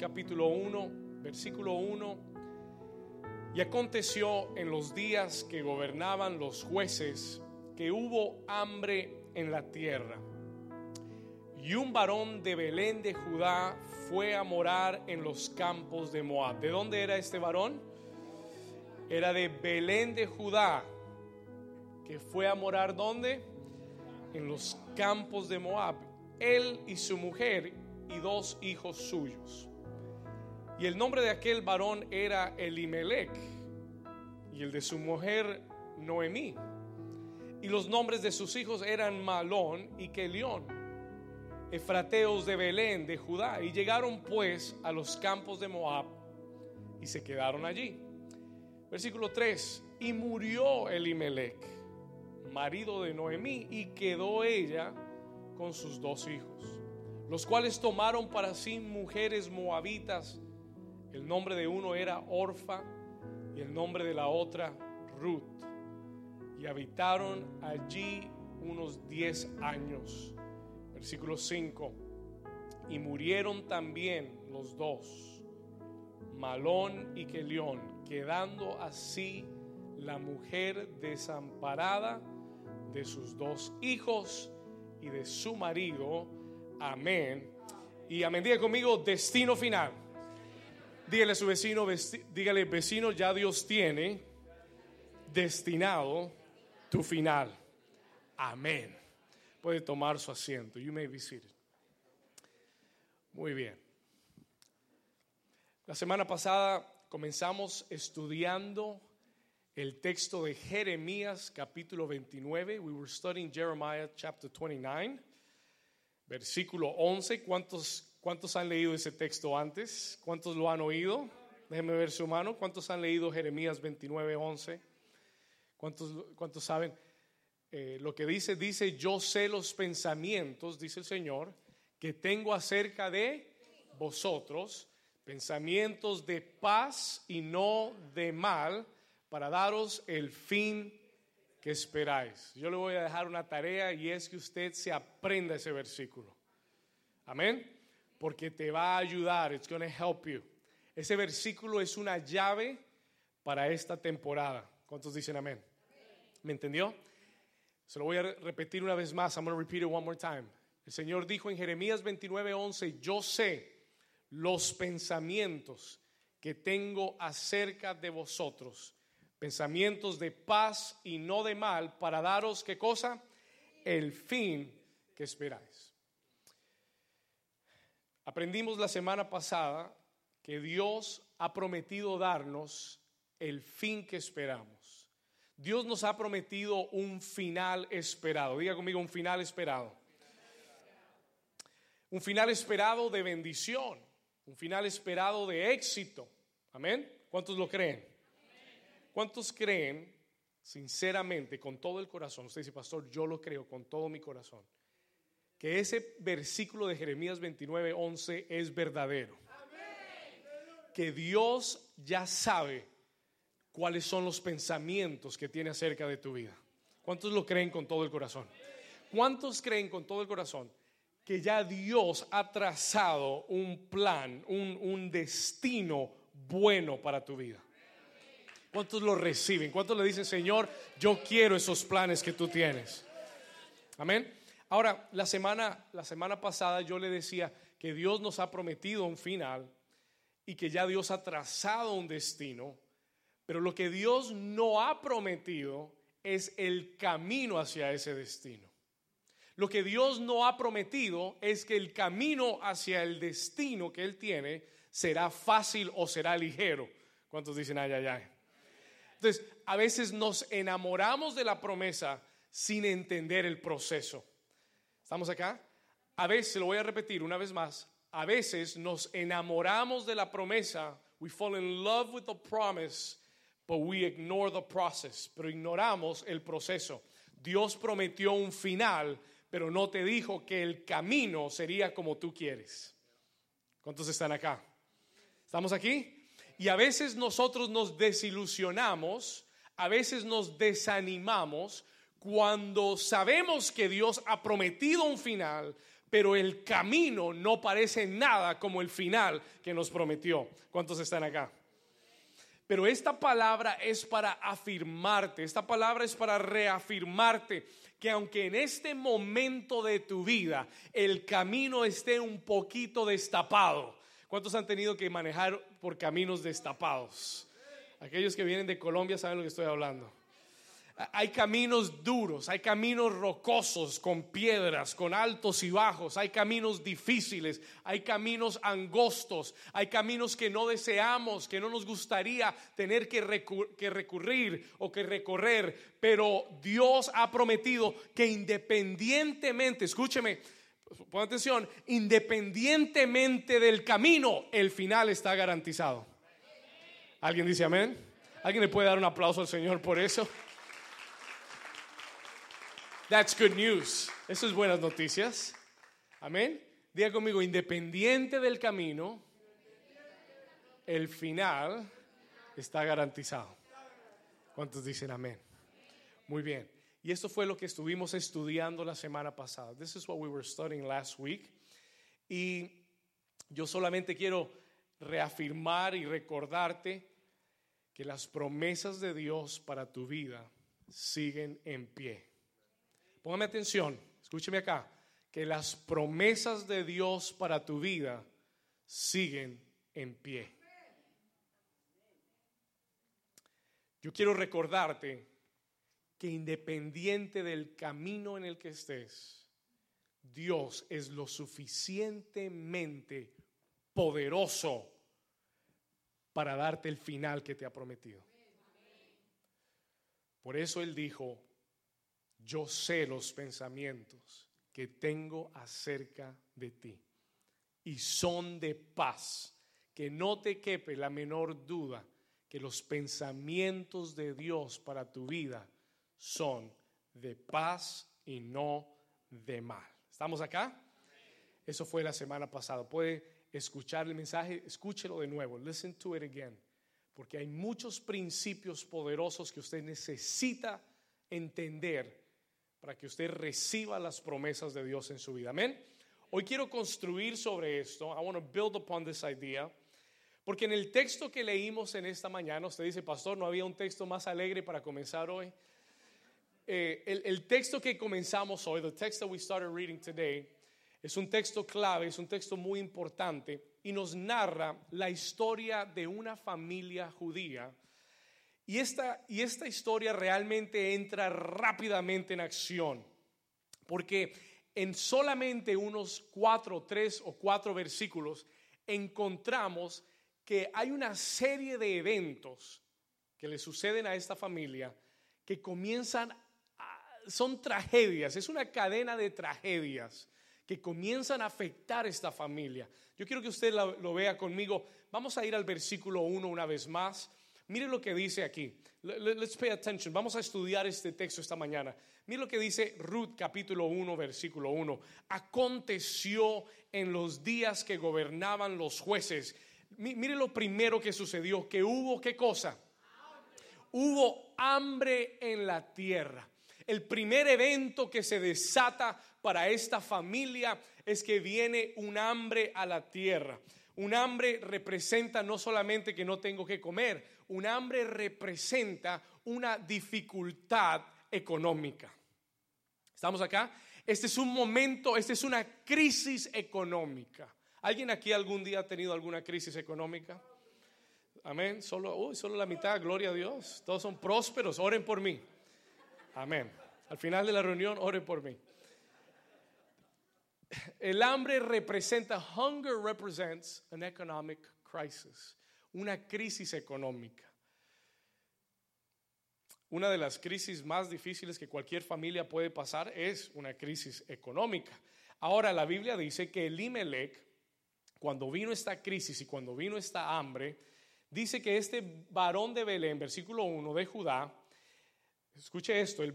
capítulo 1, versículo 1. Y aconteció en los días que gobernaban los jueces que hubo hambre en la tierra. Y un varón de Belén de Judá fue a morar en los campos de Moab. ¿De dónde era este varón? Era de Belén de Judá, que fue a morar ¿dónde? En los campos de Moab. Él y su mujer y dos hijos suyos. Y el nombre de aquel varón era Elimelech y el de su mujer Noemí. Y los nombres de sus hijos eran Malón y Kelión, efrateos de Belén, de Judá. Y llegaron pues a los campos de Moab y se quedaron allí. Versículo 3. Y murió Elimelech, marido de Noemí, y quedó ella con sus dos hijos, los cuales tomaron para sí mujeres moabitas. El nombre de uno era Orfa y el nombre de la otra Ruth y habitaron allí unos diez años. Versículo 5. Y murieron también los dos, Malón y Kelión, quedando así la mujer desamparada de sus dos hijos y de su marido. Amén. Y amén. Diga conmigo, destino final. Dígale a su vecino, dígale vecino, ya Dios tiene destinado tu final. Amén. Puede tomar su asiento. You may be seated. Muy bien. La semana pasada comenzamos estudiando el texto de Jeremías capítulo 29. We were studying Jeremiah chapter 29, versículo 11. ¿Cuántos, cuántos han leído ese texto antes? ¿Cuántos lo han oído? Déjenme ver su mano. ¿Cuántos han leído Jeremías 29, 11? ¿Cuántos, saben eh, lo que dice? Dice, yo sé los pensamientos, dice el Señor, que tengo acerca de vosotros, pensamientos de paz y no de mal, para daros el fin que esperáis. Yo le voy a dejar una tarea y es que usted se aprenda ese versículo. Amén. Porque te va a ayudar. It's going to help you. Ese versículo es una llave para esta temporada. ¿Cuántos dicen amén? ¿Me entendió? Se lo voy a repetir una vez más. I'm going to repeat it one more time. El Señor dijo en Jeremías 29:11, yo sé los pensamientos que tengo acerca de vosotros, pensamientos de paz y no de mal, para daros qué cosa? El fin que esperáis. Aprendimos la semana pasada que Dios ha prometido darnos el fin que esperamos. Dios nos ha prometido un final esperado. Diga conmigo un final esperado. Un final esperado de bendición. Un final esperado de éxito. Amén. ¿Cuántos lo creen? ¿Cuántos creen sinceramente, con todo el corazón? Usted dice, pastor, yo lo creo con todo mi corazón. Que ese versículo de Jeremías 29, 11 es verdadero. Que Dios ya sabe cuáles son los pensamientos que tiene acerca de tu vida. ¿Cuántos lo creen con todo el corazón? ¿Cuántos creen con todo el corazón que ya Dios ha trazado un plan, un, destino bueno para tu vida? ¿Cuántos lo reciben? ¿Cuántos le dicen, Señor, yo quiero esos planes que tú tienes? Amén. Ahora, la semana, la semana pasada yo le decía que Dios nos ha prometido un final y que ya Dios ha trazado un destino pero lo que Dios no ha prometido es el camino hacia ese destino. Lo que Dios no ha prometido es que el camino hacia el destino que Él tiene será fácil o será ligero. ¿Cuántos dicen ay, ay, ay? Entonces, a veces nos enamoramos de la promesa sin entender el proceso. ¿Estamos acá? A veces, lo voy a repetir una vez más, a veces nos enamoramos de la promesa, we fall in love with the promise but we ignore the process, pero ignoramos el proceso. Dios prometió un final, pero no te dijo que el camino sería como tú quieres. ¿Cuántos están acá? ¿Estamos aquí? Y a veces nosotros nos desilusionamos, a veces nos desanimamos cuando sabemos que Dios ha prometido un final, pero el camino no parece nada como el final que nos prometió. ¿Cuántos están acá? Pero esta palabra es para afirmarte, esta palabra es para reafirmarte que aunque en este momento de tu vida el camino esté un poquito destapado, ¿cuántos han tenido que manejar por caminos destapados? Aquellos que vienen de Colombia saben lo que estoy hablando. Hay caminos duros, hay caminos rocosos con piedras, con altos y bajos, hay caminos difíciles, hay caminos angostos, hay caminos que no deseamos, que no nos gustaría tener que, recurrir o que recorrer, pero Dios ha prometido que independientemente, escúcheme, pon atención, independientemente del camino, el final está garantizado. ¿Alguien dice amén? ¿Alguien le puede dar un aplauso al Señor por eso? That's good news. Eso es buenas noticias. Amén. Diga conmigo, independiente del camino, el final está garantizado. ¿Cuántos dicen amén? Muy bien. Y esto fue lo que estuvimos estudiando la semana pasada. This is what we were studying last week. Y yo solamente quiero reafirmar y recordarte que las promesas de Dios para tu vida siguen en pie. Póngame atención, escúcheme acá, que las promesas de Dios para tu vida siguen en pie. Yo quiero recordarte que independiente del camino en el que estés, Dios es lo suficientemente poderoso para darte el final que te ha prometido. Por eso Él dijo, yo sé los pensamientos que tengo acerca de ti y son de paz, que no te quepe la menor duda que los pensamientos de Dios para tu vida son de paz y no de mal. ¿Estamos acá? Eso fue la semana pasada. Puede escuchar el mensaje, escúchelo de nuevo, listen to it again, porque hay muchos principios poderosos que usted necesita entender para que usted reciba las promesas de Dios en su vida. Amén. Hoy quiero construir sobre esto. I want to build upon this idea. Porque en el texto que leímos en esta mañana, usted dice, pastor, ¿no había un texto más alegre para comenzar hoy? Eh, el, el, texto que comenzamos hoy, the text that we started reading today, es un texto clave, es un texto muy importante y nos narra la historia de una familia judía y esta, y esta historia realmente entra rápidamente en acción, porque en solamente unos cuatro, tres o cuatro versículos encontramos que hay una serie de eventos que le suceden a esta familia que comienzan, son tragedias, es una cadena de tragedias que comienzan a afectar a esta familia. Yo quiero que usted lo, lo vea conmigo. Vamos a ir al versículo 1 una vez más. Mire lo que dice aquí. Let's pay attention. Vamos a estudiar este texto esta mañana. Mire lo que dice Ruth capítulo 1 versículo 1. Aconteció en los días que gobernaban los jueces. Mire lo primero que sucedió, que hubo qué cosa? Hubo hambre en la tierra. El primer evento que se desata para esta familia es que viene un hambre a la tierra. Un hambre representa no solamente que no tengo que comer, un hambre representa una dificultad económica. ¿Estamos acá? Este es un momento, esta es una crisis económica. ¿Alguien aquí algún día ha tenido alguna crisis económica? Amén. Solo, solo la mitad, gloria a Dios. Todos son prósperos, oren por mí. Amén. Al final de la reunión, oren por mí. El hambre representa, hunger represents an economic crisis una crisis económica. Una de las crisis más difíciles que cualquier familia puede pasar es una crisis económica. Ahora la Biblia dice que Elimelech, cuando vino esta crisis y cuando vino esta hambre, dice que este varón de Belén, versículo 1 de Judá, escuche esto, el,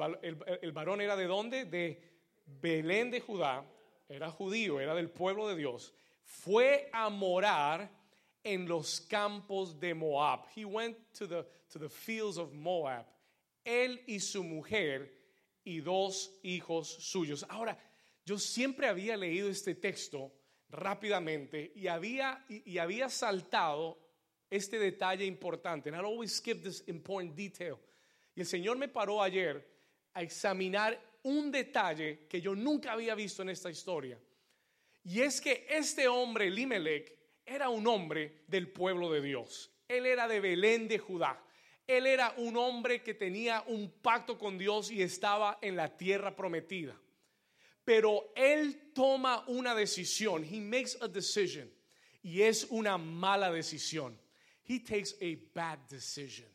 el varón era de dónde? De Belén de Judá, era judío, era del pueblo de Dios, fue a morar en los campos de Moab. He went to the, fields of Moab. Él y su mujer y dos hijos suyos. Ahora, yo siempre había leído este texto rápidamente y había, y, había saltado este detalle importante. And I always skip this important detail. Y el Señor me paró ayer a examinar un detalle que yo nunca había visto en esta historia. Y es que este hombre, Limelech, era un hombre del pueblo de Dios. Él era de Belén de Judá. Él era un hombre que tenía un pacto con Dios y estaba en la tierra prometida. Pero él toma una decisión. He makes a decision. Y es una mala decisión. He takes a bad decision.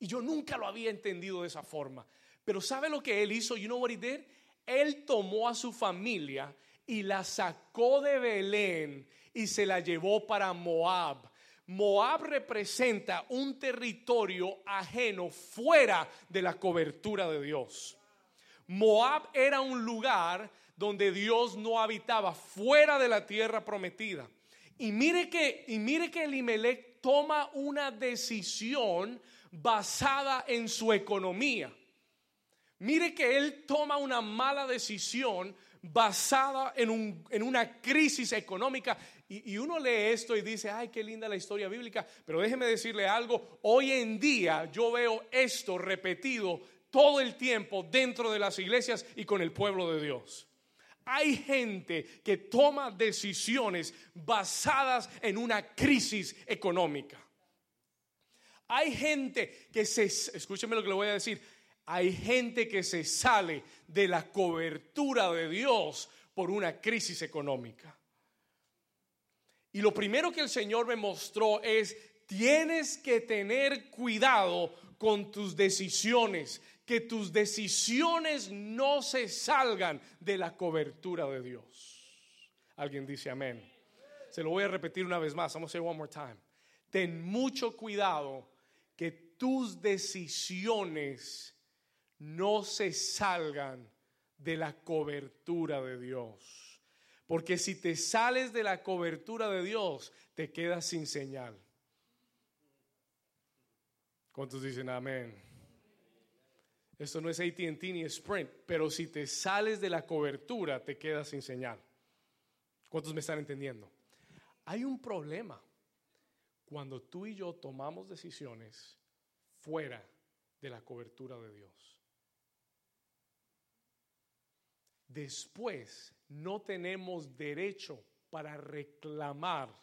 Y yo nunca lo había entendido de esa forma. Pero ¿sabe lo que él hizo? You know what he did? Él tomó a su familia y la sacó de Belén y se la llevó para Moab. Moab representa un territorio ajeno fuera de la cobertura de Dios. Moab era un lugar donde Dios no habitaba, fuera de la tierra prometida. Y mire que, y mire que Elimelech toma una decisión basada en su economía. Mire que él toma una mala decisión basada en, un, en una crisis económica. Y, uno lee esto y dice, ay, qué linda la historia bíblica. Pero déjeme decirle algo, hoy en día yo veo esto repetido todo el tiempo dentro de las iglesias y con el pueblo de Dios. Hay gente que toma decisiones basadas en una crisis económica. Hay gente que se, escúcheme lo que le voy a decir, hay gente que se sale de la cobertura de Dios por una crisis económica. Y lo primero que el Señor me mostró es, tienes que tener cuidado con tus decisiones, que tus decisiones no se salgan de la cobertura de Dios. Alguien dice amén. Se lo voy a repetir una vez más. Vamos a hacer one more time. Ten mucho cuidado que tus decisiones no se salgan de la cobertura de Dios. Porque si te sales de la cobertura de Dios, te quedas sin señal. ¿Cuántos dicen amén? Esto no es ATT ni Sprint, pero si te sales de la cobertura, te quedas sin señal. ¿Cuántos me están entendiendo? Hay un problema cuando tú y yo tomamos decisiones fuera de la cobertura de Dios. después no tenemos derecho para reclamar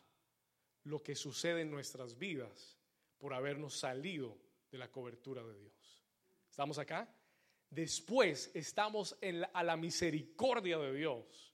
lo que sucede en nuestras vidas por habernos salido de la cobertura de Dios. ¿Estamos acá? Después estamos a la misericordia de Dios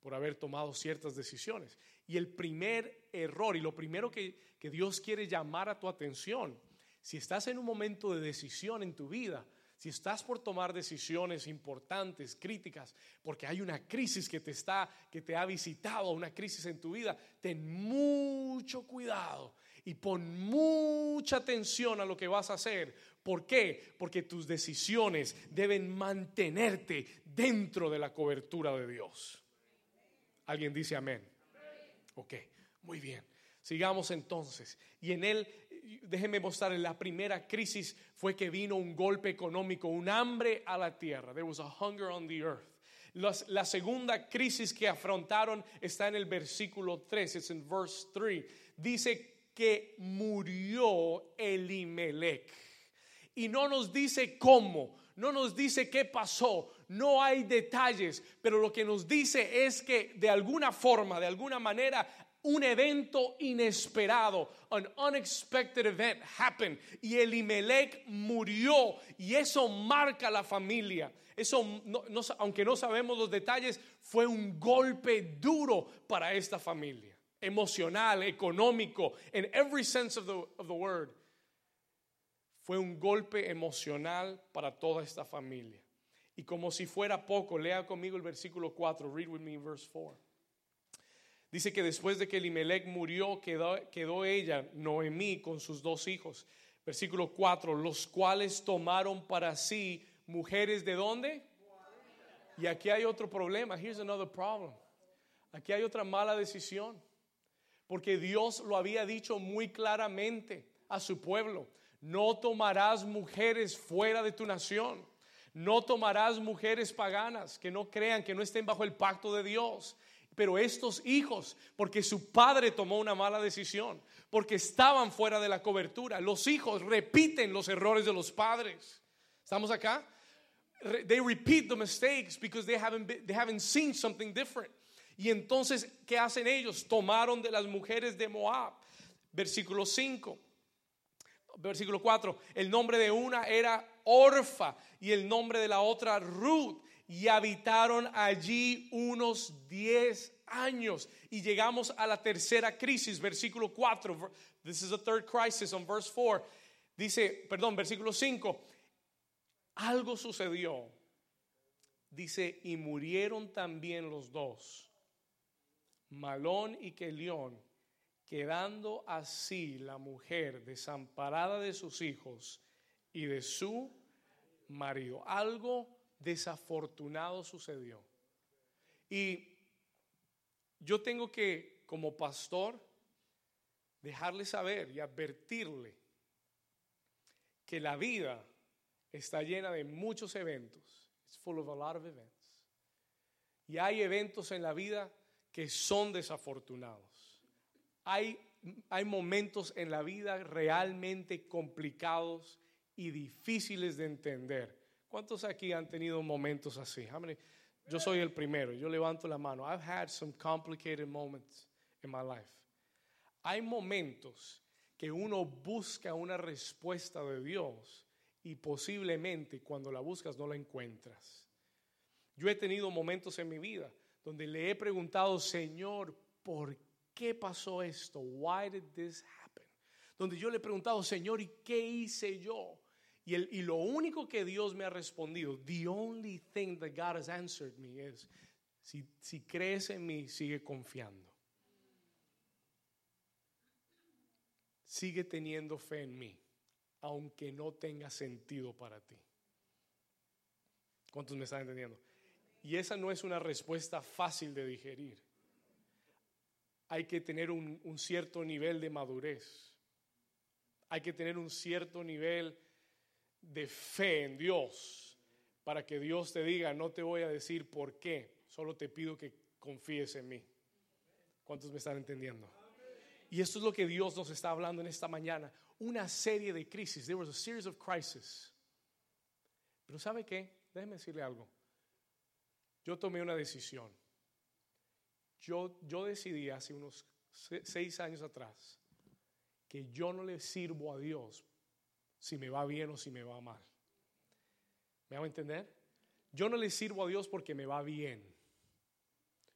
por haber tomado ciertas decisiones. Y el primer error y lo primero que, que Dios quiere llamar a tu atención, si estás en un momento de decisión en tu vida, si estás por tomar decisiones importantes, críticas, porque hay una crisis que te está que te ha visitado, una crisis en tu vida, ten mucho cuidado y pon mucha atención a lo que vas a hacer. ¿Por qué? Porque tus decisiones deben mantenerte dentro de la cobertura de Dios. ¿Alguien dice amén? Ok, muy bien. Sigamos entonces. Y en él déjenme mostrar, la primera crisis fue que vino un golpe económico, un hambre a la tierra. There was a hunger on the earth. la segunda crisis que afrontaron está en el versículo 3, it's in verse 3. Dice que murió Elimelech. Y no nos dice cómo, no nos dice qué pasó, no hay detalles, pero lo que nos dice es que de alguna forma, de alguna manera, un evento inesperado, an unexpected event happened y Elimelech murió y eso marca la familia. Eso, aunque no sabemos los detalles, fue un golpe duro para esta familia, emocional, económico, in every sense of the, of the word. Fue un golpe emocional para toda esta familia. Y como si fuera poco, lea conmigo el versículo 4, read with me verse 4. Dice que después de que Elimelech murió, quedó, ella, Noemí, con sus dos hijos. Versículo 4, los cuales tomaron para sí mujeres de dónde? Y aquí hay otro problema. Here's another problem. Aquí hay otra mala decisión. Porque Dios lo había dicho muy claramente a su pueblo. No tomarás mujeres fuera de tu nación. No tomarás mujeres paganas que no crean, que no estén bajo el pacto de Dios. Pero estos hijos, porque su padre tomó una mala decisión, porque estaban fuera de la cobertura, los hijos repiten los errores de los padres. ¿Estamos acá? They repeat the mistakes because they haven't, they haven't seen something different. Y entonces, ¿qué hacen ellos? Tomaron de las mujeres de Moab. Versículo 5. Versículo 4. El nombre de una era Orfa y el nombre de la otra Ruth. Y habitaron allí unos 10 años. Y llegamos a la tercera crisis, versículo 4. This is the third crisis on verse 4. Dice, perdón, versículo 5. Algo sucedió. Dice, y murieron también los dos, Malón y Kelión, quedando así la mujer desamparada de sus hijos y de su marido. Algo desafortunado sucedió. Y yo tengo que, como pastor, dejarle saber y advertirle que la vida está llena de muchos eventos. It's full of a lot of events. Y hay eventos en la vida que son desafortunados. Hay, hay momentos en la vida realmente complicados y difíciles de entender. ¿Cuántos aquí han tenido momentos así? Yo soy el primero, yo levanto la mano. I've had some complicated moments in my life. Hay momentos que uno busca una respuesta de Dios y posiblemente cuando la buscas no la encuentras. Yo he tenido momentos en mi vida donde le he preguntado, Señor, ¿por qué pasó esto? Why did this happen? Donde yo le he preguntado, Señor, ¿y qué hice yo? Y, el, y lo único que Dios me ha respondido, the only thing that God has answered me is, si, si crees en mí, sigue confiando. Sigue teniendo fe en mí aunque no tenga sentido para ti. ¿Cuántos me están entendiendo? Y esa no es una respuesta fácil de digerir. Hay que tener un, un, cierto nivel de madurez. Hay que tener un cierto nivel de fe en Dios para que Dios te diga, no te voy a decir por qué, solo te pido que confíes en mí. ¿Cuántos me están entendiendo? Y esto es lo que Dios nos está hablando en esta mañana una serie de crisis. There was a series of crises. Pero ¿sabe qué? Déjeme decirle algo. Yo tomé una decisión. Yo, yo decidí hace unos seis años atrás que yo no le sirvo a Dios si me va bien o si me va mal. ¿Me a entender? Yo no le sirvo a Dios porque me va bien.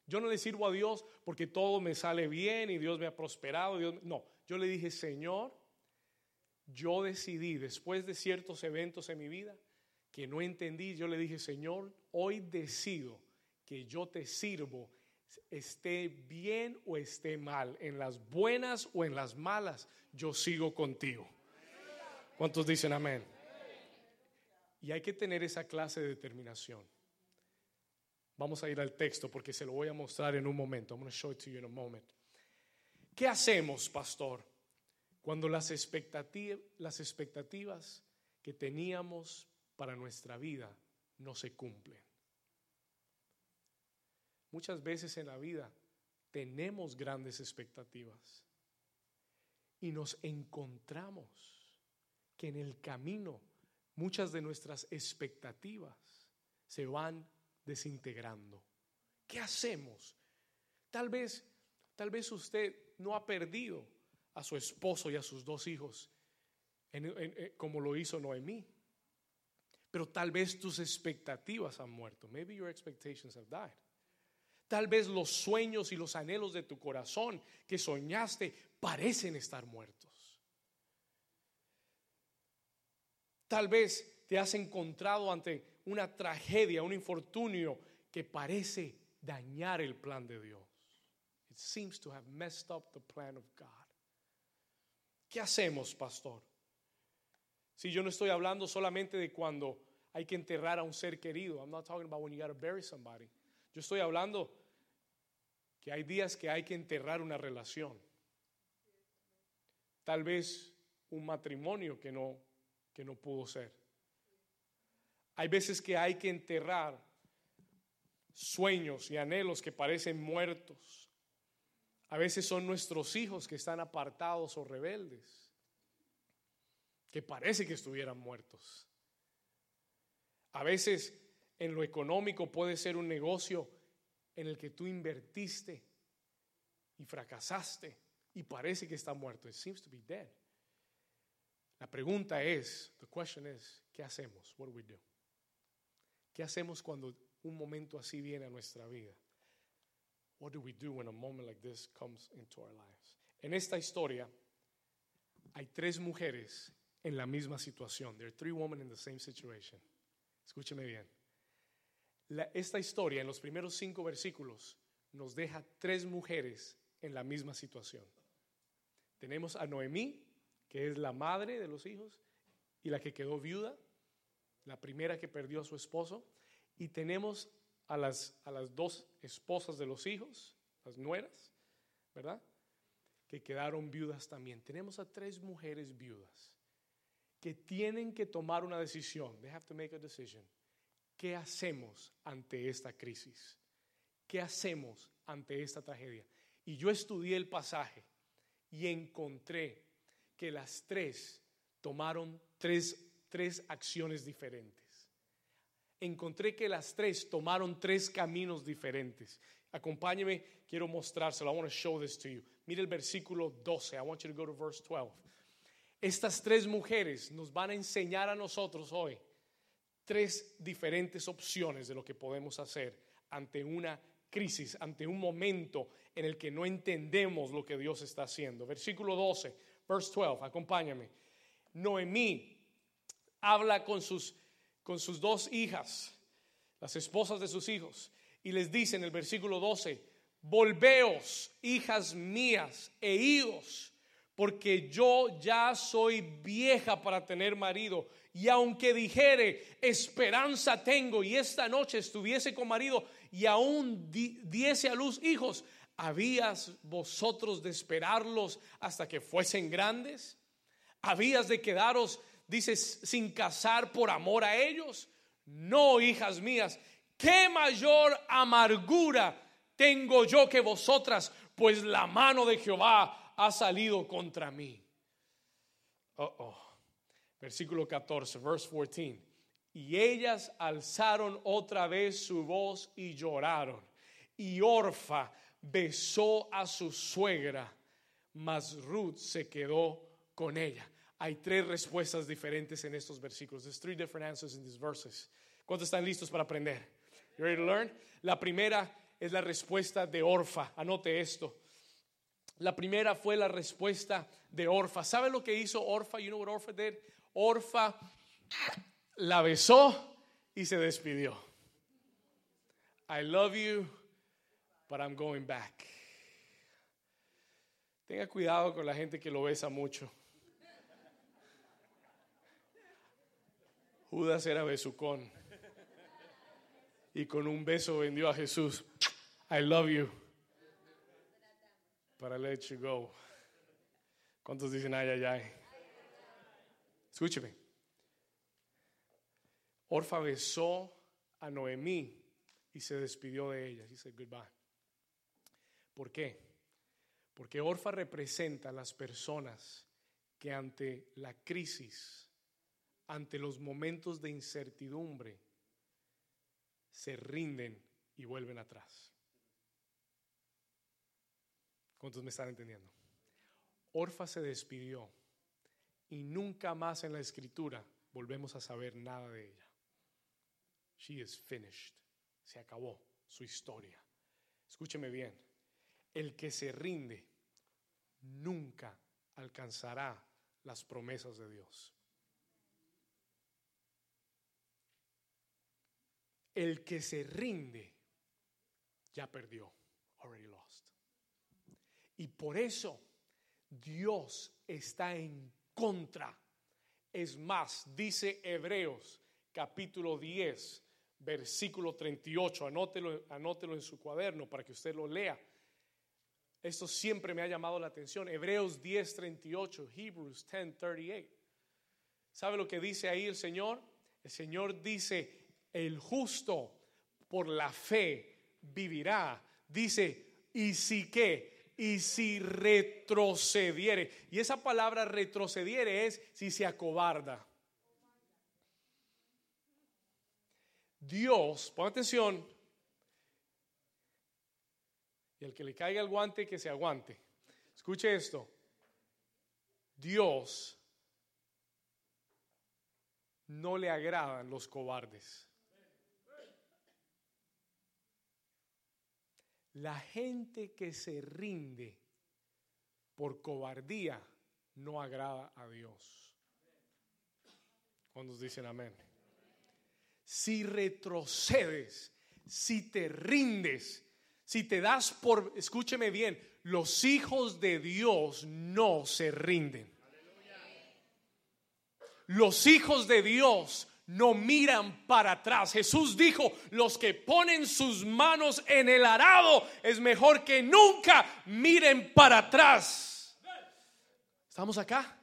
Yo no le sirvo a Dios porque todo me sale bien y Dios me ha prosperado. no, yo le dije, Señor, yo decidí, después de ciertos eventos en mi vida, que no entendí, yo le dije, Señor, hoy decido que yo te sirvo, esté bien o esté mal, en las buenas o en las malas, yo sigo contigo. ¿Cuántos dicen amén? Y hay que tener esa clase de determinación. Vamos a ir al texto porque se lo voy a mostrar en un momento. I'm going to show it to you in a moment. ¿Qué hacemos, pastor? Cuando las expectativas, las expectativas que teníamos para nuestra vida no se cumplen. Muchas veces en la vida tenemos grandes expectativas y nos encontramos que en el camino muchas de nuestras expectativas se van desintegrando. ¿Qué hacemos? Tal vez, tal vez usted no ha perdido a su esposo y a sus dos hijos, como lo hizo Noemí. Pero tal vez tus expectativas han muerto. Maybe your expectations have died. Tal vez los sueños y los anhelos de tu corazón que soñaste parecen estar muertos. Tal vez te has encontrado ante una tragedia, un infortunio que parece dañar el plan de Dios. It seems to have messed up the plan of God. ¿Qué hacemos, pastor? Si yo no estoy hablando solamente de cuando hay que enterrar a un ser querido. I'm not talking about when you got to bury somebody. Yo estoy hablando que hay días que hay que enterrar una relación. Tal vez un matrimonio que no que no pudo ser. Hay veces que hay que enterrar sueños y anhelos que parecen muertos. A veces son nuestros hijos que están apartados o rebeldes, que parece que estuvieran muertos. A veces en lo económico puede ser un negocio en el que tú invertiste y fracasaste y parece que está muerto. It seems to be dead. La pregunta es, the question is, ¿qué hacemos? What do we do? ¿Qué hacemos cuando un momento así viene a nuestra vida? What do we do when a moment like this comes into our lives? En esta historia hay tres mujeres en la misma situación. There are three women in the same situation. Escúcheme bien. esta historia en los primeros cinco versículos nos deja tres mujeres en la misma situación. Tenemos a Noemí, que es la madre de los hijos y la que quedó viuda, la primera que perdió a su esposo, y tenemos a las, a las dos esposas de los hijos, las nueras, ¿verdad? Que quedaron viudas también. Tenemos a tres mujeres viudas que tienen que tomar una decisión. They have to make a decision. ¿Qué hacemos ante esta crisis? ¿Qué hacemos ante esta tragedia? Y yo estudié el pasaje y encontré que las tres tomaron tres, tres acciones diferentes. Encontré que las tres tomaron tres caminos diferentes. Acompáñeme, quiero mostrárselo. I want to show this to you. Mire el versículo 12. I want you to go to verse 12. Estas tres mujeres nos van a enseñar a nosotros hoy tres diferentes opciones de lo que podemos hacer ante una crisis, ante un momento en el que no entendemos lo que Dios está haciendo. Versículo 12, verse 12, acompáñame. Noemí habla con sus, con sus dos hijas, las esposas de sus hijos, y les dice en el versículo 12, volveos, hijas mías e hijos, porque yo ya soy vieja para tener marido y aunque dijere, esperanza tengo y esta noche estuviese con marido y aún diese a luz hijos, ¿habías vosotros de esperarlos hasta que fuesen grandes? ¿Habías de quedaros, dices, sin casar por amor a ellos? No, hijas mías, qué mayor amargura tengo yo que vosotras, pues la mano de Jehová ha salido contra mí. Oh. Versículo 14, verse 14. Y ellas alzaron otra vez su voz y lloraron. Y Orfa besó a su suegra, mas Ruth se quedó con ella. Hay tres respuestas diferentes en estos versículos. There's three different answers in these verses. ¿Cuántos están listos para aprender? You ready to learn? La primera es la respuesta de Orfa. Anote esto. La primera fue la respuesta de Orfa. ¿Sabe lo que hizo Orfa? You know what Orfa did? Orfa la besó y se despidió. I love you, but I'm going back. Tenga cuidado con la gente que lo besa mucho. Judas era besucón y con un beso vendió a Jesús. I love you, I let you go. ¿Cuántos dicen ay, ay, ay? Escúcheme. Orfa besó a Noemí y se despidió de ella. Dice goodbye. ¿Por qué? Porque Orfa representa a las personas que ante la crisis, ante los momentos de incertidumbre, se rinden y vuelven atrás. ¿Cuántos me están entendiendo? Orfa se despidió y nunca más en la escritura volvemos a saber nada de ella. She is finished. Se acabó su historia. Escúcheme bien. El que se rinde nunca alcanzará las promesas de Dios. El que se rinde ya perdió. Already lost. Y por eso Dios está en contra. Es más, dice Hebreos capítulo 10, versículo 38, anótelo, anótelo en su cuaderno para que usted lo lea. Esto siempre me ha llamado la atención. Hebreos 10, 38, Hebrews 10, 38. ¿Sabe lo que dice ahí el Señor? El Señor dice, el justo por la fe vivirá. Dice, ¿y si qué? Y si retrocediere. Y esa palabra retrocediere es si se acobarda. Dios, pon atención, y el que le caiga el guante, que se aguante. Escuche esto. Dios no le agradan los cobardes. La gente que se rinde por cobardía no agrada a Dios. ¿Cuántos dicen amén? Si retrocedes, si te rindes, si te das por, escúcheme bien, los hijos de Dios no se rinden. Los hijos de Dios no miran para atrás. Jesús dijo, los que ponen sus manos en el arado es mejor que nunca miren para atrás. ¿Estamos acá?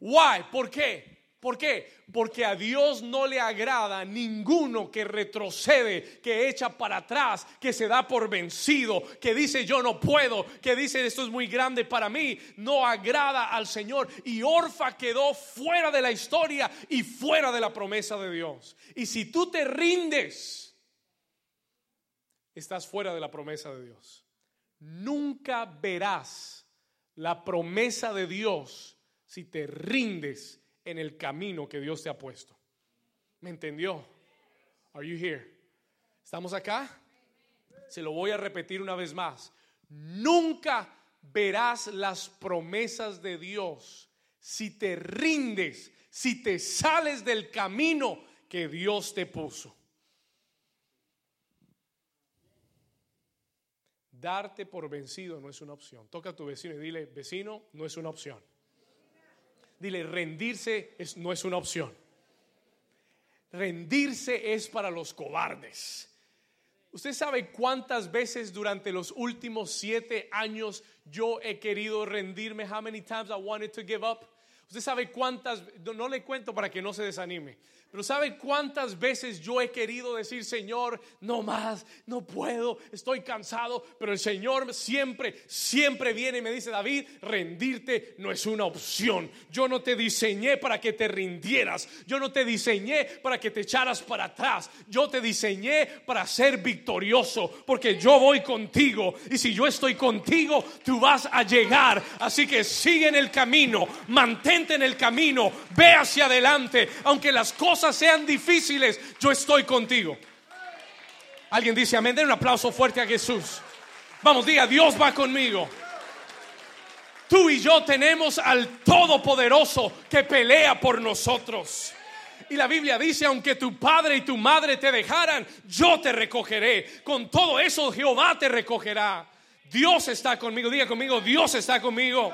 Why? ¿Por qué? ¿Por qué? Porque a Dios no le agrada ninguno que retrocede, que echa para atrás, que se da por vencido, que dice yo no puedo, que dice esto es muy grande para mí. No agrada al Señor. Y Orfa quedó fuera de la historia y fuera de la promesa de Dios. Y si tú te rindes, estás fuera de la promesa de Dios. Nunca verás la promesa de Dios si te rindes en el camino que Dios te ha puesto. ¿Me entendió? Are you here? ¿Estamos acá? Se lo voy a repetir una vez más. Nunca verás las promesas de Dios si te rindes, si te sales del camino que Dios te puso. Darte por vencido no es una opción. Toca a tu vecino y dile, vecino, no es una opción. Dile, rendirse no es una opción. Rendirse es para los cobardes. ¿Usted sabe cuántas veces durante los últimos siete años yo he querido rendirme? How many times I wanted to give up? ¿Usted sabe cuántas? No le cuento para que no se desanime. Pero ¿sabe cuántas veces yo he querido decir, Señor, no más, no puedo, estoy cansado? Pero el Señor siempre, siempre viene y me dice, David, rendirte no es una opción. Yo no te diseñé para que te rindieras. Yo no te diseñé para que te echaras para atrás. Yo te diseñé para ser victorioso, porque yo voy contigo. Y si yo estoy contigo, tú vas a llegar. Así que sigue en el camino, mantente en el camino, ve hacia adelante, aunque las cosas sean difíciles, yo estoy contigo. Alguien dice amén, den un aplauso fuerte a Jesús. Vamos, diga, Dios va conmigo. Tú y yo tenemos al Todopoderoso que pelea por nosotros. Y la Biblia dice, aunque tu padre y tu madre te dejaran, yo te recogeré. Con todo eso Jehová te recogerá. Dios está conmigo. Diga conmigo, Dios está conmigo.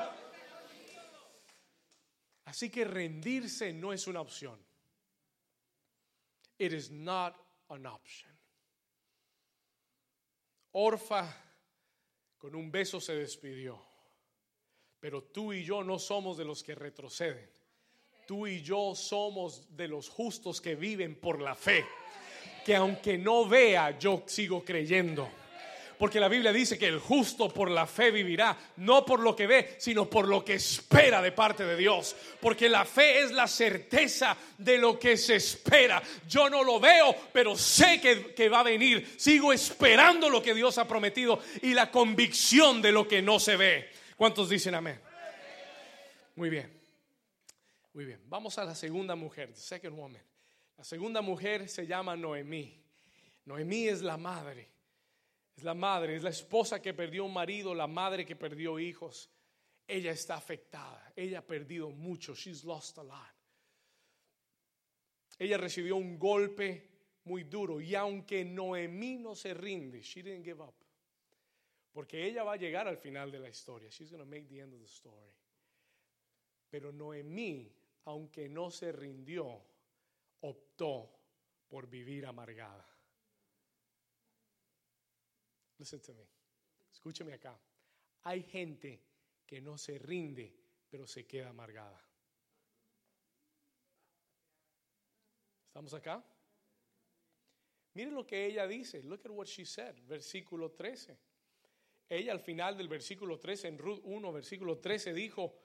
Así que rendirse no es una opción. It is not an option. Orfa con un beso se despidió. Pero tú y yo no somos de los que retroceden. Tú y yo somos de los justos que viven por la fe. Que aunque no vea, yo sigo creyendo. Porque la Biblia dice que el justo por la fe vivirá, no por lo que ve, sino por lo que espera de parte de Dios. Porque la fe es la certeza de lo que se espera. Yo no lo veo, pero sé que, que va a venir. Sigo esperando lo que Dios ha prometido y la convicción de lo que no se ve. ¿Cuántos dicen amén? Muy bien. Muy bien. Vamos a la segunda mujer, second woman. La segunda mujer se llama Noemí. Noemí es la madre es la madre, es la esposa que perdió un marido, la madre que perdió hijos. Ella está afectada. Ella ha perdido mucho. She's lost a lot. Ella recibió un golpe muy duro y aunque Noemí no se rinde, she didn't give up. Porque ella va a llegar al final de la historia. She's going to make the end of the story. Pero Noemí, aunque no se rindió, optó por vivir amargada. Listen to me. Escúcheme acá. Hay gente que no se rinde, pero se queda amargada. ¿Estamos acá? Miren lo que ella dice. Look at what she said. Versículo 13. Ella al final del versículo 13, en Ruth 1, versículo 13, dijo,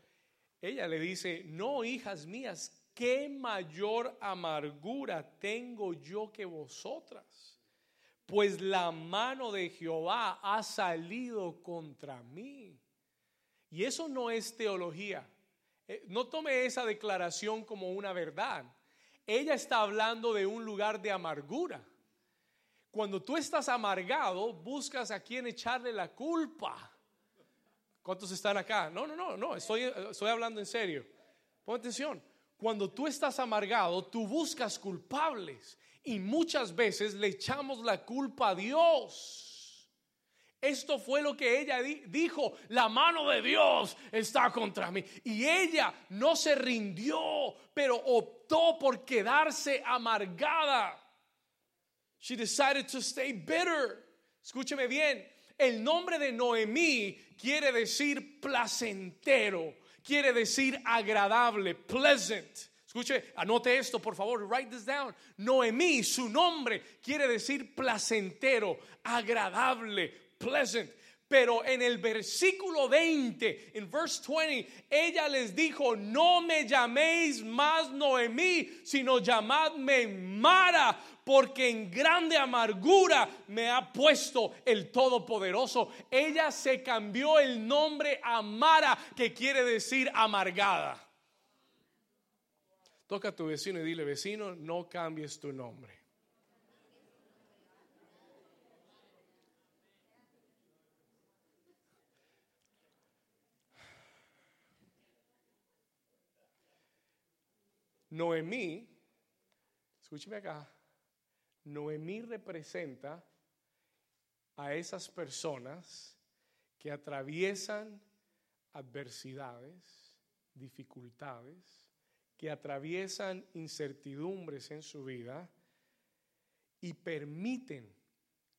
ella le dice, no, hijas mías, qué mayor amargura tengo yo que vosotras, pues la mano de Jehová ha salido contra mí. Y eso no es teología. Eh, no tome esa declaración como una verdad. Ella está hablando de un lugar de amargura. Cuando tú estás amargado, buscas a quien echarle la culpa. ¿Cuántos están acá? No, no, no, no, estoy, estoy hablando en serio. Pon atención. Cuando tú estás amargado, tú buscas culpables y muchas veces le echamos la culpa a Dios. Esto fue lo que ella dijo, la mano de Dios está contra mí. Y ella no se rindió, pero optó por quedarse amargada. She decided to stay bitter. Escúcheme bien, el nombre de Noemí quiere decir placentero, quiere decir agradable, pleasant. Escuche, anote esto, por favor, write this down. Noemí, su nombre quiere decir placentero, agradable, pleasant. Pero en el versículo 20, en verse 20, ella les dijo, no me llaméis más Noemí, sino llamadme Mara, porque en grande amargura me ha puesto el Todopoderoso. Ella se cambió el nombre a Mara, que quiere decir amargada. Toca a tu vecino y dile, vecino, no cambies tu nombre. Noemí, escúcheme acá, Noemí representa a esas personas que atraviesan adversidades, dificultades, que atraviesan incertidumbres en su vida y permiten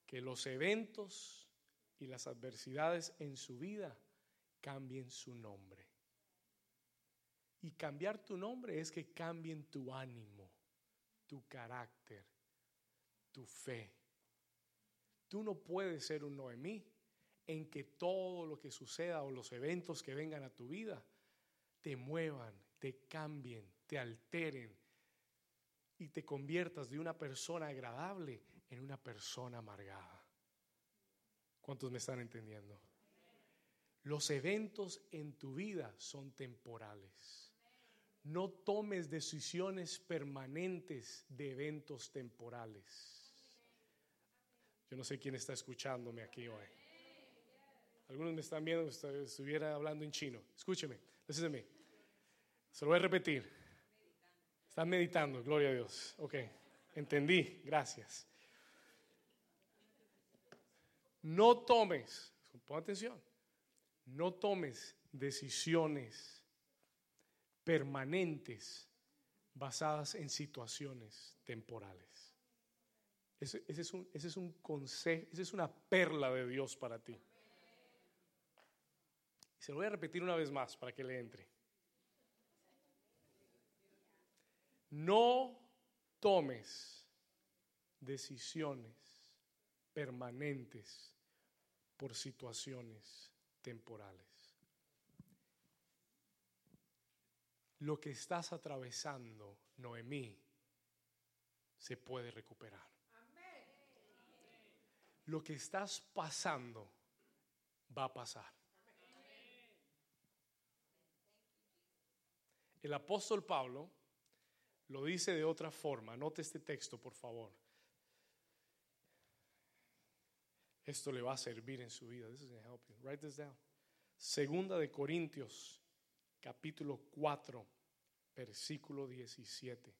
que los eventos y las adversidades en su vida cambien su nombre. Y cambiar tu nombre es que cambien tu ánimo, tu carácter, tu fe. Tú no puedes ser un Noemí en que todo lo que suceda o los eventos que vengan a tu vida te muevan, te cambien, te alteren y te conviertas de una persona agradable en una persona amargada. ¿Cuántos me están entendiendo? Los eventos en tu vida son temporales. No tomes decisiones permanentes de eventos temporales. Yo no sé quién está escuchándome aquí hoy. Algunos me están viendo, estuviera hablando en chino. Escúcheme, mí. Se lo voy a repetir. Están meditando, gloria a Dios. Ok, entendí, gracias. No tomes, pon atención, no tomes decisiones permanentes basadas en situaciones temporales. Ese, es un, ese es un consejo, esa es una perla de Dios para ti. se lo voy a repetir una vez más para que le entre. No tomes decisiones permanentes por situaciones temporales. Lo que estás atravesando, Noemí, se puede recuperar lo que estás pasando va a pasar. El apóstol Pablo lo dice de otra forma. Note este texto, por favor. Esto le va a servir en su vida. This is help you. Write this down. Segunda de Corintios, capítulo 4, versículo 17.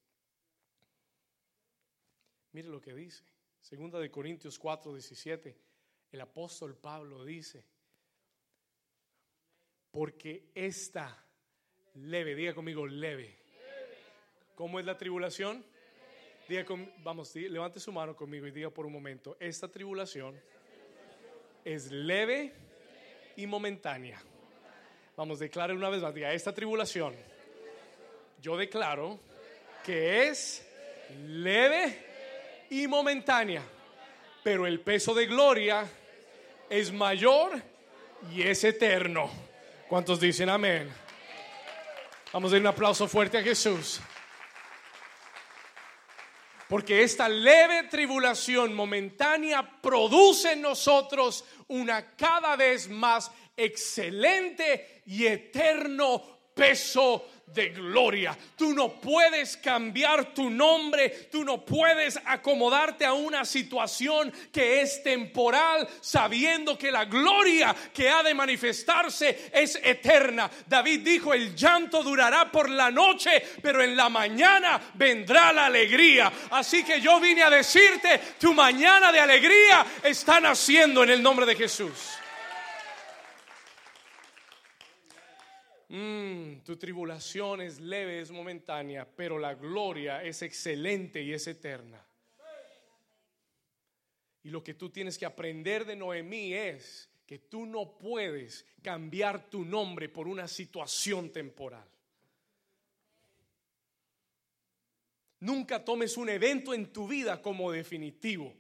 Mire lo que dice. Segunda de Corintios 4, 17, el apóstol Pablo dice, porque esta leve, diga conmigo leve. ¿Cómo es la tribulación? Diga vamos, levante su mano conmigo y diga por un momento, esta tribulación es leve y momentánea. Vamos, declare una vez más, diga, esta tribulación, yo declaro que es leve y momentánea, pero el peso de gloria es mayor y es eterno. ¿Cuántos dicen amén? Vamos a dar un aplauso fuerte a Jesús. Porque esta leve tribulación momentánea produce en nosotros una cada vez más excelente y eterno peso de gloria. Tú no puedes cambiar tu nombre, tú no puedes acomodarte a una situación que es temporal, sabiendo que la gloria que ha de manifestarse es eterna. David dijo, el llanto durará por la noche, pero en la mañana vendrá la alegría. Así que yo vine a decirte, tu mañana de alegría está naciendo en el nombre de Jesús. Mm, tu tribulación es leve, es momentánea, pero la gloria es excelente y es eterna. Y lo que tú tienes que aprender de Noemí es que tú no puedes cambiar tu nombre por una situación temporal. Nunca tomes un evento en tu vida como definitivo.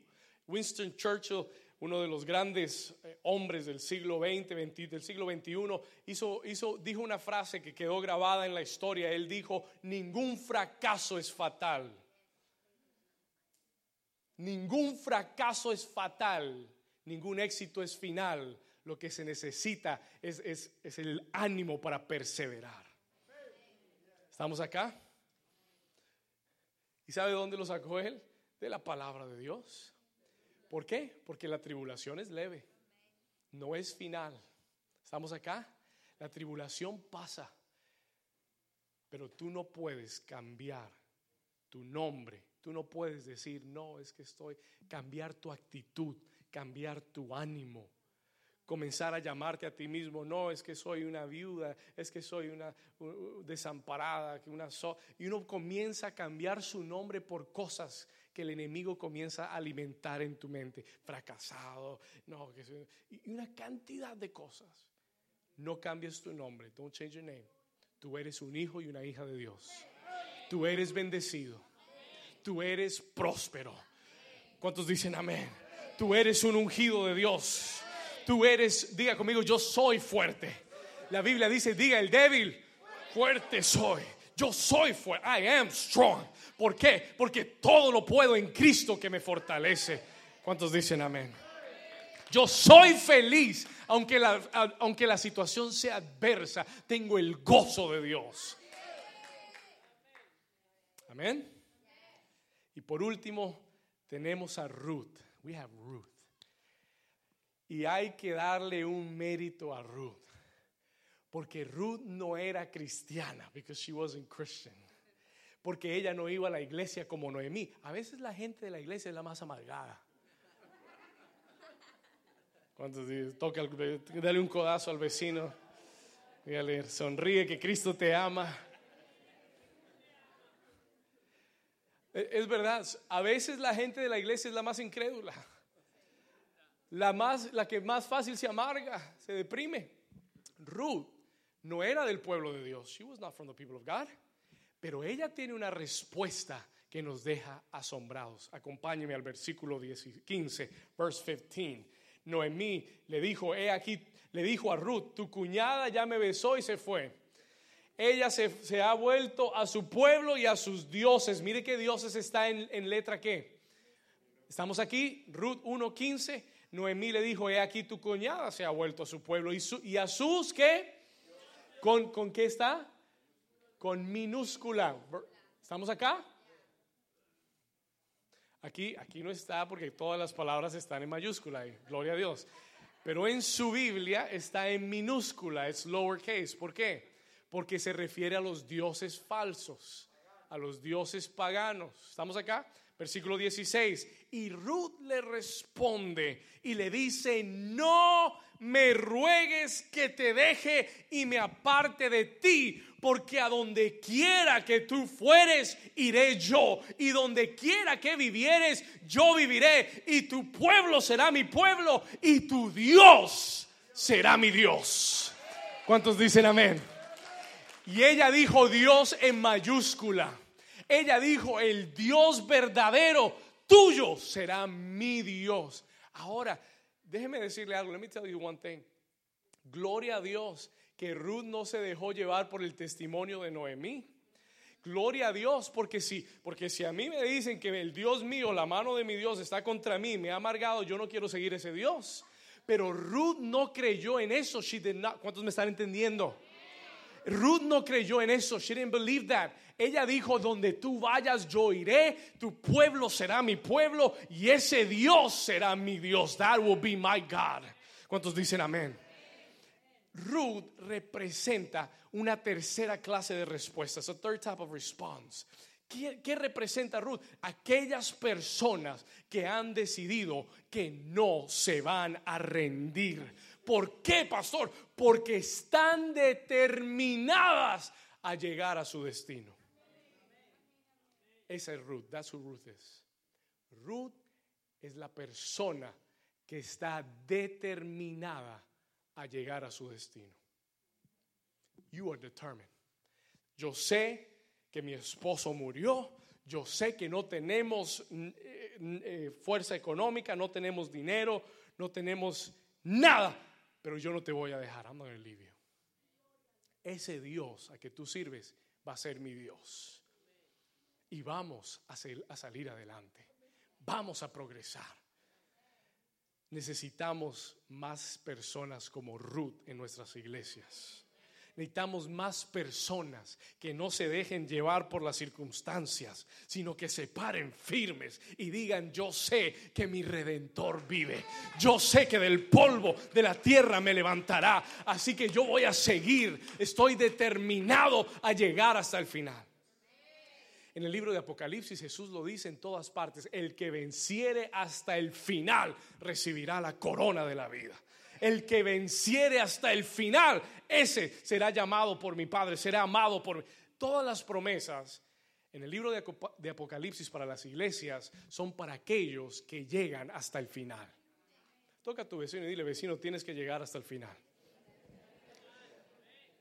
Winston Churchill uno de los grandes eh, hombres del siglo XX, del siglo XXI, hizo, dijo una frase que quedó grabada en la historia. Él dijo, ningún fracaso es fatal. Ningún fracaso es fatal, ningún éxito es final. Lo que se necesita es, es el ánimo para perseverar. ¿Estamos acá? ¿Y sabe dónde lo sacó él? De la palabra de Dios. ¿Por qué? Porque la tribulación es leve, no es final. ¿Estamos acá? La tribulación pasa, pero tú no puedes cambiar tu nombre. Tú no puedes decir, no, es que estoy, cambiar tu actitud, cambiar tu ánimo comenzar a llamarte a ti mismo, no, es que soy una viuda, es que soy una desamparada, que una y uno comienza a cambiar su nombre por cosas que el enemigo comienza a alimentar en tu mente. Fracasado, no, y una cantidad de cosas. No cambies tu nombre. Don't change your name. Tú eres un hijo y una hija de Dios. Tú eres bendecido. Tú eres próspero. ¿Cuántos dicen amén? Tú eres un ungido de Dios. Tú eres, diga conmigo, yo soy fuerte. La Biblia dice, diga el débil, fuerte soy. Yo soy fuerte. I am strong. ¿Por qué? Porque todo lo puedo en Cristo que me fortalece. ¿Cuántos dicen amén? Yo soy feliz, aunque la, aunque la situación sea adversa, tengo el gozo de Dios. Amén. Y por último, tenemos a Ruth. We have Ruth. Y hay que darle un mérito a Ruth. Porque Ruth no era cristiana, because she wasn't Christian porque ella no iba a la iglesia como Noemí. A veces la gente de la iglesia es la más amargada. ¿Cuántos toca, dale un codazo al vecino, dígale, sonríe que Cristo te ama. E, es verdad, a veces la gente de la iglesia es la más incrédula, la, más, la que más fácil se amarga, se deprime. Ruth no era del pueblo de Dios. She was not from the people of God. Pero ella tiene una respuesta que nos deja asombrados. Acompáñeme al versículo 15, verse 15. Noemí le dijo, he aquí, le dijo a Ruth, tu cuñada ya me besó y se fue. Ella se, ha vuelto a su pueblo y a sus dioses. Mire que dioses está en, letra qué. Estamos aquí, Ruth 1.15. Noemí le dijo, he aquí tu cuñada se ha vuelto a su pueblo. ¿Y, a sus qué? ¿Con, ¿Con qué está? con minúscula. ¿Estamos acá? Aquí, aquí no está porque todas las palabras están en mayúscula, y gloria a Dios. Pero en su Biblia está en minúscula, es lowercase. ¿Por qué? Porque se refiere a los dioses falsos, a los dioses paganos. ¿Estamos acá? Versículo 16. Y Ruth le responde y le dice, no me ruegues que te deje y me aparte de ti, porque a donde quiera que tú fueres, iré yo, y donde quiera que vivieres, yo viviré, y tu pueblo será mi pueblo, y tu Dios será mi Dios. ¿Cuántos dicen amén? Y ella dijo Dios en mayúscula. Ella dijo, el Dios verdadero tuyo será mi Dios. Ahora, déjeme decirle algo. Let me tell you one thing. Gloria a Dios que Ruth no se dejó llevar por el testimonio de Noemí. Gloria a Dios, porque si, porque si a mí me dicen que el Dios mío, la mano de mi Dios está contra mí, me ha amargado, yo no quiero seguir ese Dios. Pero Ruth no creyó en eso. She did not. ¿Cuántos me están entendiendo? Ruth no creyó en eso. She didn't believe that. Ella dijo, donde tú vayas, yo iré. Tu pueblo será mi pueblo y ese Dios será mi Dios. That will be my God. ¿Cuántos dicen amén? Ruth representa una tercera clase de respuestas, a third type of response. ¿Qué, ¿Qué, representa Ruth? Aquellas personas que han decidido que no se van a rendir. ¿Por qué, pastor? Porque están determinadas a llegar a su destino. Esa es Ruth, that's who Ruth is. Ruth es la persona que está determinada a llegar a su destino. You are determined. Yo sé que mi esposo murió, yo sé que no tenemos eh, eh, fuerza económica, no tenemos dinero, no tenemos nada, pero yo no te voy a dejar, ando en el livio. Ese Dios a que tú sirves va a ser mi Dios. Y vamos a, salir adelante. Vamos a progresar necesitamos más personas como Ruth en nuestras iglesias. Necesitamos más personas que no se dejen llevar por las circunstancias, sino que se paren firmes y digan, yo sé que mi redentor vive. Yo sé que del polvo de la tierra me levantará. Así que yo voy a seguir. Estoy determinado a llegar hasta el final. En el libro de Apocalipsis Jesús lo dice en todas partes, el que venciere hasta el final recibirá la corona de la vida. El que venciere hasta el final, ese será llamado por mi Padre, será amado por mí. Todas las promesas en el libro de Apocalipsis para las iglesias son para aquellos que llegan hasta el final. Toca a tu vecino y dile, vecino, tienes que llegar hasta el final.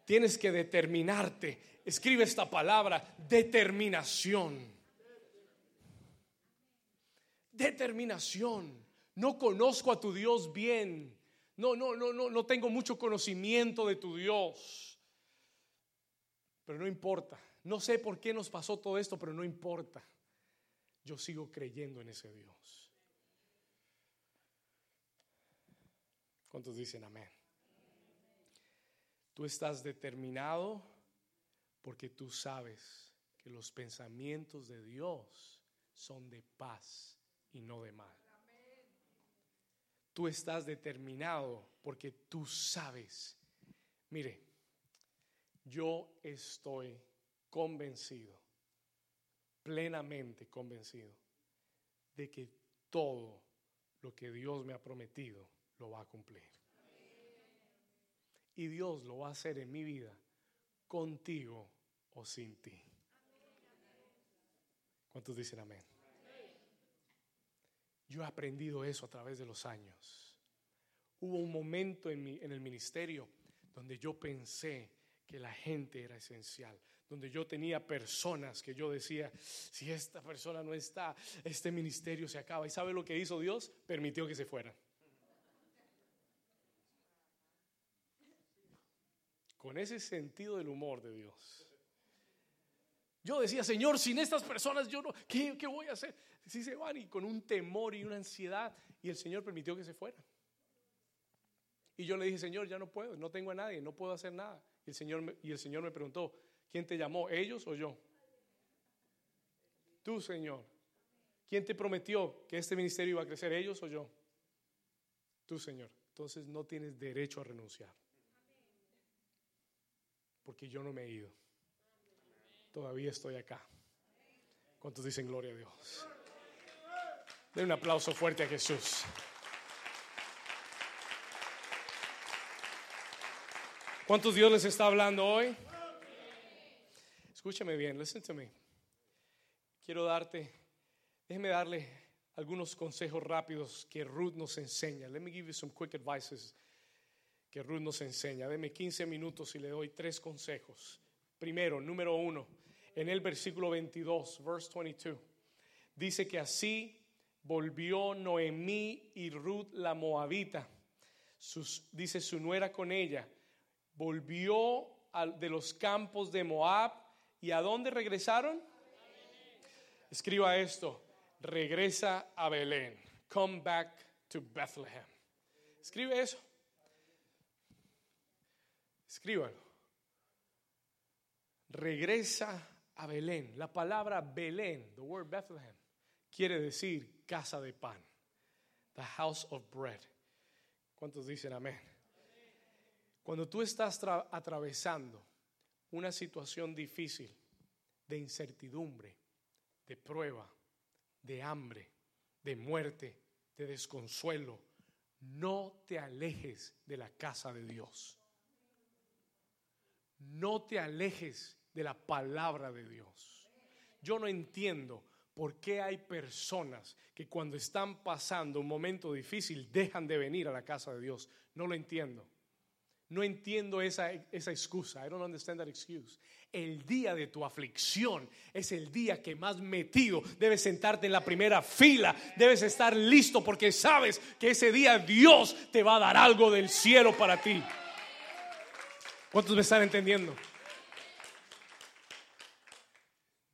Tienes que determinarte escribe esta palabra, determinación. Determinación. No conozco a tu Dios bien. No, no, no, no, no tengo mucho conocimiento de tu Dios. Pero no importa. No sé por qué nos pasó todo esto, pero no importa. Yo sigo creyendo en ese Dios. ¿Cuántos dicen amén? Tú estás determinado porque tú sabes que los pensamientos de Dios son de paz y no de mal. Tú estás determinado porque tú sabes. Mire, yo estoy convencido, plenamente convencido, de que todo lo que Dios me ha prometido lo va a cumplir. Y Dios lo va a hacer en mi vida contigo o sin ti. ¿Cuántos dicen amén? Yo he aprendido eso a través de los años. Hubo un momento en, el ministerio donde yo pensé que la gente era esencial, donde yo tenía personas que yo decía, si esta persona no está, este ministerio se acaba. ¿Y sabe lo que hizo Dios? Permitió que se fueran. Con ese sentido del humor de Dios. Yo decía, Señor, sin estas personas yo no, ¿qué, voy a hacer? Si se van y con un temor y una ansiedad, y el Señor permitió que se fueran. Y yo le dije, Señor, ya no puedo, no tengo a nadie, no puedo hacer nada. Y el Señor y el Señor me preguntó, ¿quién te llamó, ellos o yo? Tú, Señor. ¿Quién te prometió que este ministerio iba a crecer, ellos o yo? Tú, Señor. Entonces no tienes derecho a renunciar. Porque yo no me he ido todavía estoy acá. ¿Cuántos dicen gloria a Dios? Den un aplauso fuerte a Jesús. ¿Cuántos Dios les está hablando hoy? Escúchame bien, listen to me. Quiero darte, déjeme darle algunos consejos rápidos que Ruth nos enseña. Let me give you some quick advices que Ruth nos enseña. Deme 15 minutos y le doy tres consejos. Primero, número uno, en el versículo 22, verse 22. Dice que así volvió Noemí y Ruth la moabita. dice su nuera con ella. Volvió de los campos de Moab. ¿Y a dónde regresaron? Escriba esto. Regresa a Belén. Come back to Bethlehem. Escribe eso. Escríbalo. Regresa a Belén. La palabra Belén, the word Bethlehem, quiere decir casa de pan. The house of bread. ¿Cuántos dicen amén? Cuando tú estás atravesando una situación difícil, de incertidumbre, de prueba, de hambre, de muerte, de desconsuelo, no te alejes de la casa de Dios. No te alejes de la palabra de Dios. Yo no entiendo por qué hay personas que cuando están pasando un momento difícil dejan de venir a la casa de Dios. No lo entiendo. No entiendo esa, esa excusa. I don't understand that excuse. El día de tu aflicción es el día que más metido debes sentarte en la primera fila. Debes estar listo porque sabes que ese día Dios te va a dar algo del cielo para ti. ¿Cuántos me están entendiendo?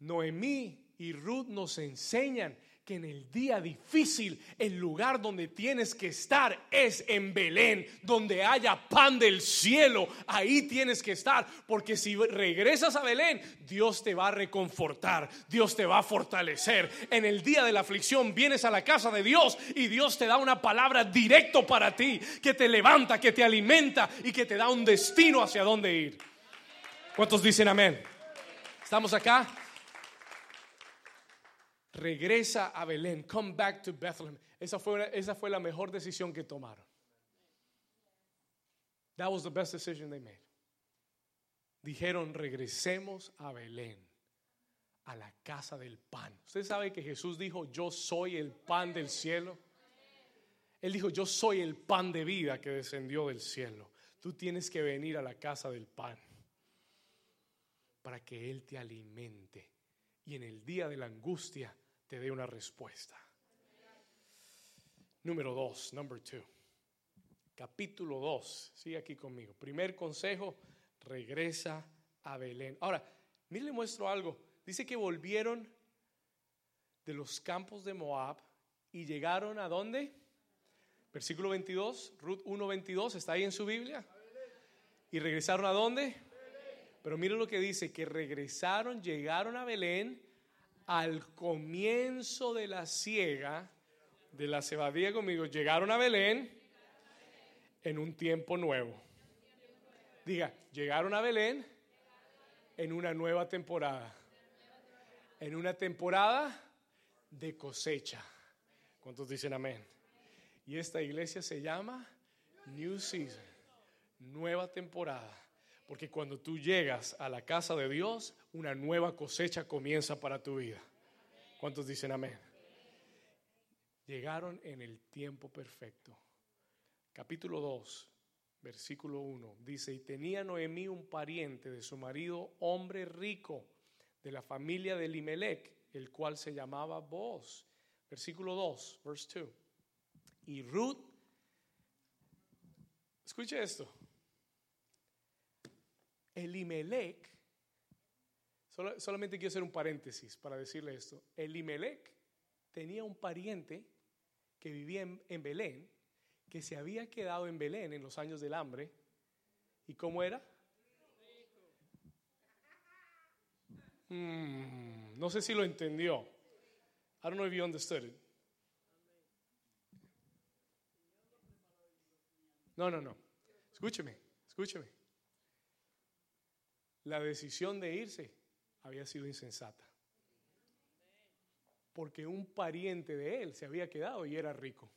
Noemí y Ruth nos enseñan que en el día difícil el lugar donde tienes que estar es en Belén, donde haya pan del cielo. Ahí tienes que estar, porque si regresas a Belén, Dios te va a reconfortar, Dios te va a fortalecer. En el día de la aflicción vienes a la casa de Dios y Dios te da una palabra directo para ti, que te levanta, que te alimenta y que te da un destino hacia dónde ir. ¿Cuántos dicen amén? ¿Estamos acá? Regresa a Belén, come back to Bethlehem. Esa fue, esa fue la mejor decisión que tomaron. That was the best decision they made. Dijeron, regresemos a Belén, a la casa del pan. Usted sabe que Jesús dijo, yo soy el pan del cielo. Él dijo, yo soy el pan de vida que descendió del cielo. Tú tienes que venir a la casa del pan para que Él te alimente. Y en el día de la angustia te dé una respuesta. Número dos, number two. Capítulo 2, sigue aquí conmigo. Primer consejo, regresa a Belén. Ahora, miren, le muestro algo. Dice que volvieron de los campos de Moab y llegaron a dónde? Versículo 22, Ruth 1:22, está ahí en su Biblia. ¿Y regresaron a dónde? Pero miren lo que dice, que regresaron, llegaron a Belén al comienzo de la siega de la cebadilla conmigo, llegaron a Belén en un tiempo nuevo. Diga, llegaron a Belén en una nueva temporada. En una temporada de cosecha. ¿Cuántos dicen amén? Y esta iglesia se llama New Season, nueva temporada. Porque cuando tú llegas a la casa de Dios, una nueva cosecha comienza para tu vida. ¿Cuántos dicen amén? Llegaron en el tiempo perfecto. Capítulo 2, versículo 1. Dice, y tenía Noemí un pariente de su marido, hombre rico, de la familia de Limelec, el cual se llamaba Boaz. Versículo 2, verse 2. Y Ruth, escuche esto. Elimelech, solamente quiero hacer un paréntesis para decirle esto. Elimelech tenía un pariente que vivía en, Belén, que se había quedado en Belén en los años del hambre. ¿Y cómo era? Hmm, no sé si lo entendió. I don't know if you understood it. No, no, no. Escúcheme, escúcheme la decisión de irse había sido insensata. Porque un pariente de él se había quedado y era rico.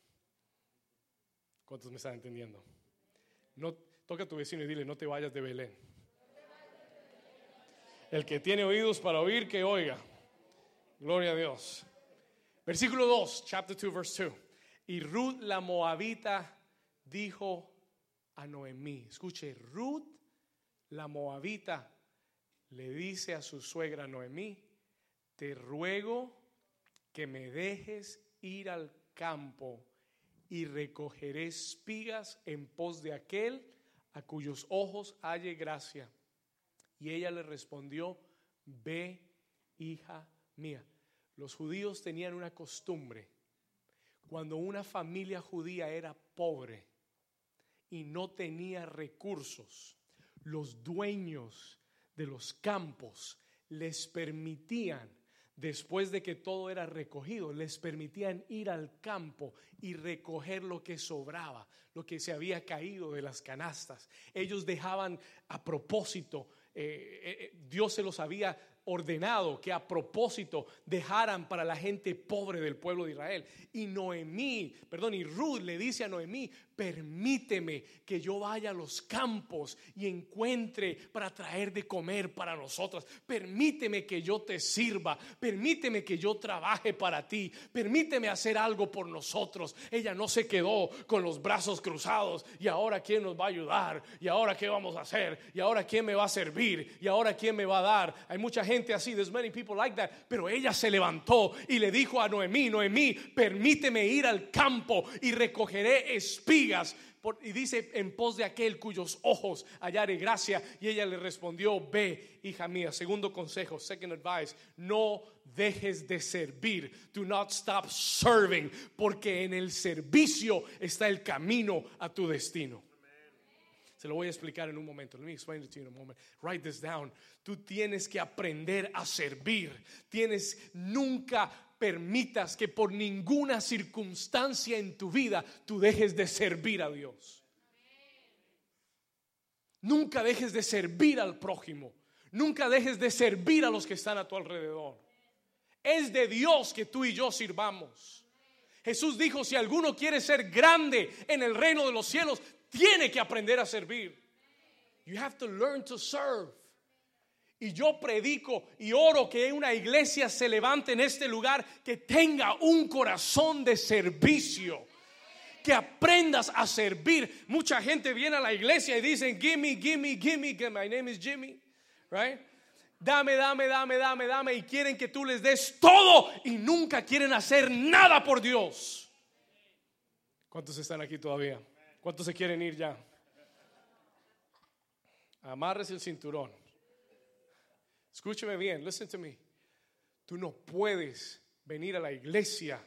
¿Cuántos me están entendiendo? No, toca a tu vecino y dile, no te vayas de Belén. El que tiene oídos para oír, que oiga. Gloria a Dios. Versículo 2, chapter 2, verse 2. Y Ruth la moabita dijo a Noemí, escuche, Ruth la moabita le dice a su suegra Noemí, te ruego que me dejes ir al campo y recogeré espigas en pos de aquel a cuyos ojos halle gracia. Y ella le respondió, ve, hija mía. Los judíos tenían una costumbre. Cuando una familia judía era pobre y no tenía recursos, los dueños de los campos les permitían, después de que todo era recogido, les permitían ir al campo y recoger lo que sobraba, lo que se había caído de las canastas. Ellos dejaban a propósito, eh, eh, eh, Dios se los había ordenado que a propósito dejaran para la gente pobre del pueblo de Israel. Y Noemí, perdón, y Ruth le dice a Noemí, permíteme que yo vaya a los campos y encuentre para traer de comer para nosotras. Permíteme que yo te sirva, permíteme que yo trabaje para ti, permíteme hacer algo por nosotros. Ella no se quedó con los brazos cruzados. Y ahora quién nos va a ayudar y ahora qué vamos a hacer y ahora quién me va a servir y ahora quién me va a dar. Hay mucha gente así, there's many people like that, pero ella se levantó y le dijo a Noemí, Noemí, permíteme ir al campo y recogeré y dice en pos de aquel cuyos ojos hallare gracia. Y ella le respondió, ve, hija mía. Segundo consejo, second advice, no dejes de servir. Do not stop serving, porque en el servicio está el camino a tu destino. Se lo voy a explicar en un momento. Let me explain it to you in a moment. Write this down. Tú tienes que aprender a servir. Tienes nunca permitas que por ninguna circunstancia en tu vida tú dejes de servir a Dios. Nunca dejes de servir al prójimo. Nunca dejes de servir a los que están a tu alrededor. Es de Dios que tú y yo sirvamos. Jesús dijo, si alguno quiere ser grande en el reino de los cielos, tiene que aprender a servir. You have to learn to serve. Y yo predico y oro que una iglesia se levante en este lugar que tenga un corazón de servicio. Que aprendas a servir. Mucha gente viene a la iglesia y dicen, gimme, gimme, gimme, my name is Jimmy, right? Dame, dame, dame, dame, dame. Y quieren que tú les des todo y nunca quieren hacer nada por Dios. ¿Cuántos están aquí todavía? ¿Cuántos se quieren ir ya? Amarres el cinturón. Escúcheme bien, listen to me. Tú no puedes venir a la iglesia,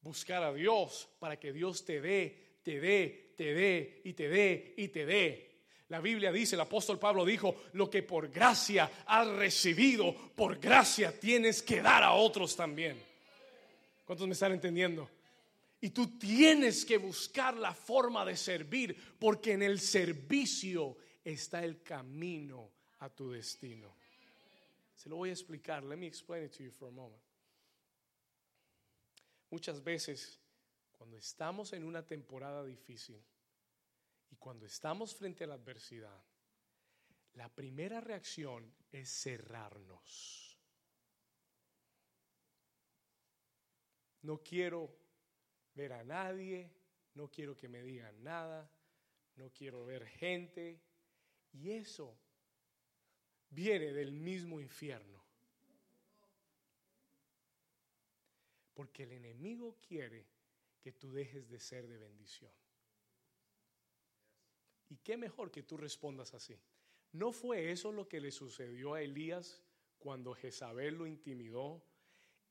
buscar a Dios para que Dios te dé, te dé, te dé y te dé y te dé. La Biblia dice, el apóstol Pablo dijo, lo que por gracia has recibido, por gracia tienes que dar a otros también. ¿Cuántos me están entendiendo? Y tú tienes que buscar la forma de servir, porque en el servicio está el camino a tu destino. Se lo voy a explicar. Let me explain it to you for a moment. Muchas veces, cuando estamos en una temporada difícil y cuando estamos frente a la adversidad, la primera reacción es cerrarnos. No quiero ver a nadie, no quiero que me digan nada, no quiero ver gente. Y eso viene del mismo infierno. Porque el enemigo quiere que tú dejes de ser de bendición. Y qué mejor que tú respondas así. ¿No fue eso lo que le sucedió a Elías cuando Jezabel lo intimidó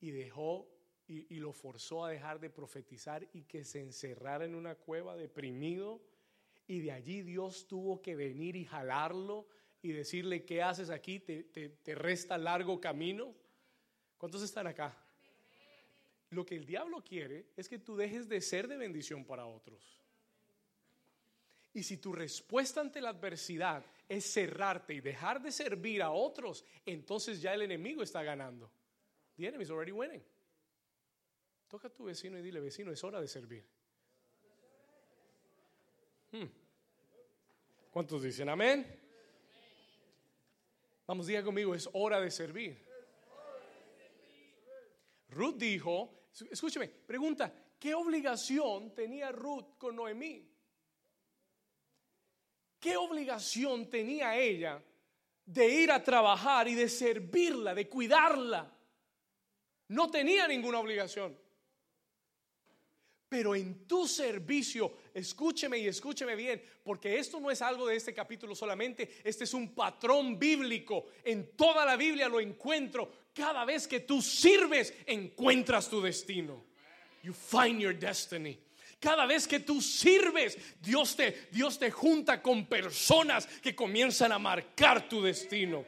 y dejó y, y, lo forzó a dejar de profetizar y que se encerrara en una cueva deprimido? Y de allí Dios tuvo que venir y jalarlo y decirle, ¿qué haces aquí? ¿Te, te, resta largo camino? ¿Cuántos están acá? Lo que el diablo quiere es que tú dejes de ser de bendición para otros. Y si tu respuesta ante la adversidad es cerrarte y dejar de servir a otros, entonces ya el enemigo está ganando. The enemy is already winning. Toca a tu vecino y dile, vecino, es hora de servir. Hmm. ¿Cuántos dicen amén? Vamos, diga conmigo, es hora de servir. Ruth dijo, escúcheme, pregunta, ¿qué obligación tenía Ruth con Noemí? ¿Qué obligación tenía ella de ir a trabajar y de servirla, de cuidarla. No tenía ninguna obligación. Pero en tu servicio, escúcheme y escúcheme bien, porque esto no es algo de este capítulo solamente, este es un patrón bíblico. En toda la Biblia lo encuentro. Cada vez que tú sirves, encuentras tu destino. You find your destiny. Cada vez que tú sirves, Dios te, Dios te junta con personas que comienzan a marcar tu destino.